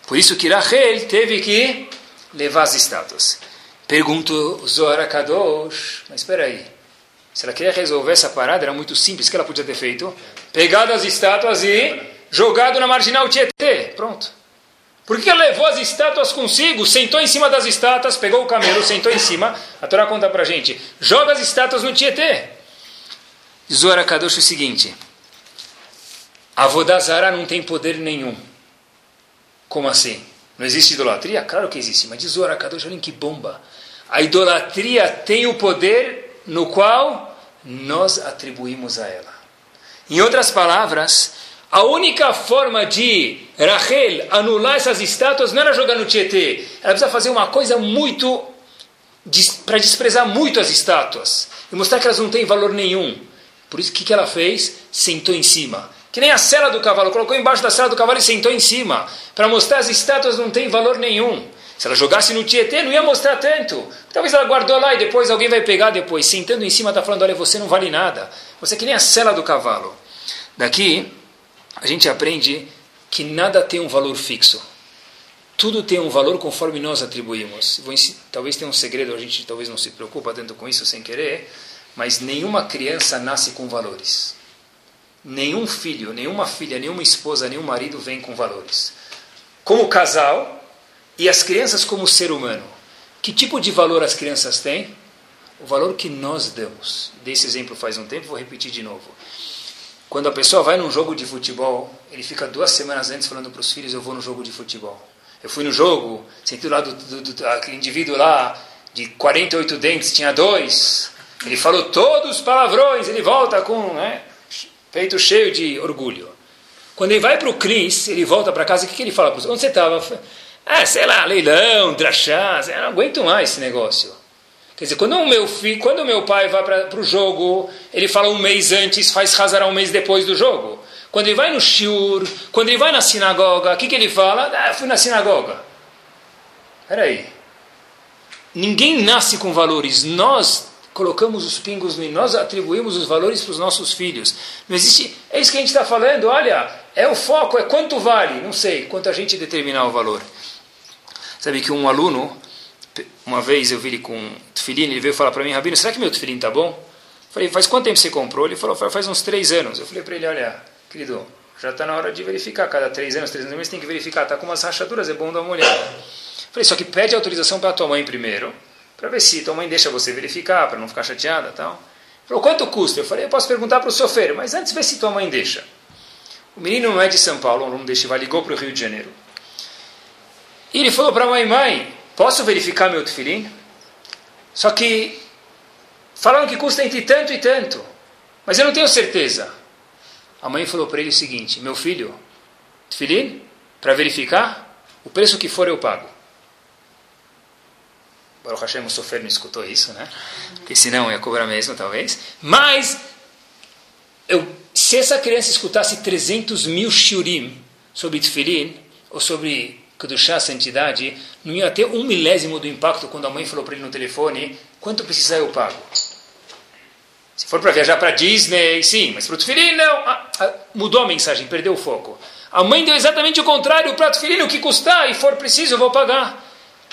Por isso que Rachel teve que levar as estátuas. Pergunto Zohar Kadosh, mas espera aí, se ela queria resolver essa parada, era muito simples, que ela podia ter feito? Pegado as estátuas e jogado na marginal Tietê, pronto. Por que levou as estátuas consigo? Sentou em cima das estátuas, pegou o camelo, sentou em cima. A Torá conta pra gente: joga as estátuas no Tietê. Zohar Kadosh o seguinte: a Vodazara não tem poder nenhum. Como assim? Não existe idolatria? Claro que existe, mas diz Zohar Kadosh, olhem que bomba. A idolatria tem o poder no qual nós atribuímos a ela. Em outras palavras, a única forma de Rachel anular essas estátuas não era jogar no Tietê. Ela precisa fazer uma coisa muito. para desprezar muito as estátuas e mostrar que elas não têm valor nenhum. Por isso, o que, que ela fez? Sentou em cima. Que nem a cela do cavalo. Colocou embaixo da cela do cavalo e sentou em cima. Para mostrar as estátuas não têm valor nenhum. Se ela jogasse no Tietê, não ia mostrar tanto. Talvez ela guardou lá e depois alguém vai pegar depois. Sentando em cima, está falando: olha, você não vale nada. Você é que nem a cela do cavalo. Daqui, a gente aprende que nada tem um valor fixo. Tudo tem um valor conforme nós atribuímos. talvez tenha um segredo, a gente talvez não se preocupa tanto com isso sem querer, mas nenhuma criança nasce com valores. Nenhum filho, nenhuma filha, nenhuma esposa, nenhum marido vem com valores. Como casal e as crianças como ser humano. Que tipo de valor as crianças têm? O valor que nós damos. Dei esse exemplo faz um tempo, vou repetir de novo. Quando a pessoa vai num jogo de futebol, ele fica duas semanas antes falando para os filhos: Eu vou no jogo de futebol. Eu fui no jogo, senti lá do, aquele indivíduo lá, de 48 dentes, tinha dois. Ele falou todos os palavrões, ele volta com né, peito cheio de orgulho. Quando ele vai para o Cris, ele volta para casa, o que, que ele fala para os Onde você estava? Ah, sei lá, leilão, drachá, não aguento mais esse negócio. Quer dizer, quando o meu filho, quando o meu pai vai para o jogo, ele fala um mês antes, faz razar um mês depois do jogo. Quando ele vai no shiur, quando ele vai na sinagoga, o que, que ele fala? Ah, fui na sinagoga. Peraí. Ninguém nasce com valores. Nós colocamos os pingos no nós atribuímos os valores para os nossos filhos. Não existe. É isso que a gente está falando. Olha, é o foco, é quanto vale. Não sei quanto a gente determinar o valor. Sabe que um aluno uma vez eu vi ele com tefilim, ele veio falar para mim, Rabino, será que meu tefilim tá bom? Eu falei, faz quanto tempo você comprou? Ele falou, faz uns três anos. Eu falei para ele, olha, querido, já está na hora de verificar. Cada três anos, três anos, você tem que verificar. Está com umas rachaduras, é bom dar uma olhada. Eu falei, só que pede autorização para tua mãe primeiro, para ver se tua mãe deixa você verificar, para não ficar chateada tal. Ele falou, quanto custa? Eu falei, eu posso perguntar para o chofer, mas antes vê se tua mãe deixa. O menino não é de São Paulo, não deixa, vai ligou para o Rio de Janeiro. E ele falou para a mãe, mãe, Posso verificar meu tefilim? Só que falaram que custa entre tanto e tanto, mas eu não tenho certeza. A mãe falou para ele o seguinte: Meu filho, tefilim, para verificar, o preço que for eu pago. Baruch Hashem, o sofer não escutou isso, né? Porque senão ia cobrar mesmo, talvez. Mas, eu, se essa criança escutasse 300 mil shiurim sobre tefilim, ou sobre Kedushá, santidade, não ia ter um milésimo do impacto quando a mãe falou para ele no telefone, quanto precisar eu pago. Se for para viajar para Disney, sim, mas para o Tufilin, não. Ah, ah, mudou a mensagem, perdeu o foco. A mãe deu exatamente o contrário, o prato o que custar e for preciso, eu vou pagar.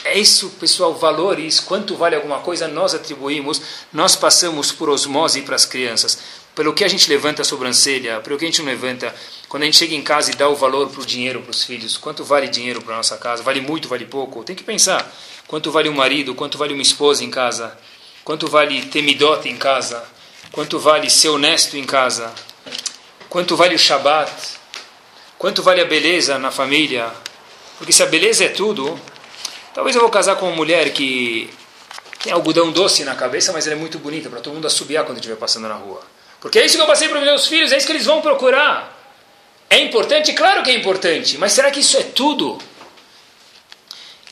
É isso, pessoal, valores, quanto vale alguma coisa, nós atribuímos, nós passamos por osmose para as crianças. Pelo que a gente levanta a sobrancelha, pelo que a gente não levanta, quando a gente chega em casa e dá o valor para o dinheiro para os filhos, quanto vale dinheiro para nossa casa? Vale muito, vale pouco? Tem que pensar. Quanto vale um marido? Quanto vale uma esposa em casa? Quanto vale ter midota em casa? Quanto vale ser honesto em casa? Quanto vale o Shabat? Quanto vale a beleza na família? Porque se a beleza é tudo, talvez eu vou casar com uma mulher que tem algodão doce na cabeça, mas ela é muito bonita para todo mundo assobiar quando estiver passando na rua. Porque é isso que eu passei para os meus filhos, é isso que eles vão procurar. É importante? Claro que é importante, mas será que isso é tudo?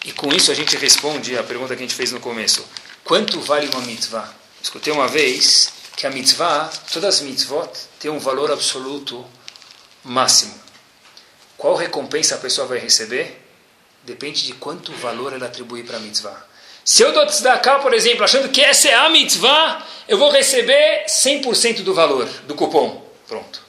E com isso a gente responde a pergunta que a gente fez no começo: quanto vale uma mitzvah? Escutei uma vez que a mitzvah, todas as mitzvot, têm um valor absoluto máximo. Qual recompensa a pessoa vai receber? Depende de quanto valor ela atribui para a mitzvah. Se eu dou tzedakah, por exemplo, achando que essa é a mitzvah, eu vou receber 100% do valor, do cupom. Pronto.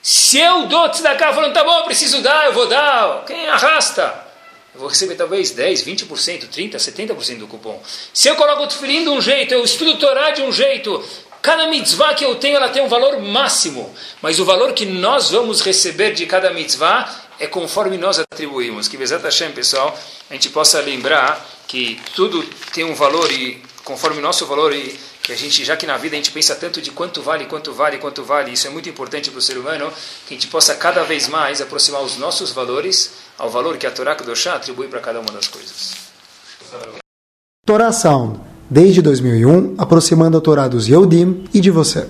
Se eu dou tzedakah falando, tá bom, eu preciso dar, eu vou dar, quem arrasta? Eu vou receber talvez 10, 20%, 30%, 70% do cupom. Se eu coloco o tefilim de um jeito, eu estudo Torá de um jeito, cada mitzvah que eu tenho, ela tem um valor máximo. Mas o valor que nós vamos receber de cada mitzvah é conforme nós atribuímos. Que Bezat Hashem, pessoal, a gente possa lembrar que tudo tem um valor e conforme o nosso valor e que a gente, já que na vida a gente pensa tanto de quanto vale, quanto vale, quanto vale, isso é muito importante para o ser humano, que a gente possa cada vez mais aproximar os nossos valores ao valor que a Torá Kedoshá atribui para cada uma das coisas. Torá Sound, desde 2001, aproximando a Torá dos Yehudim e de você.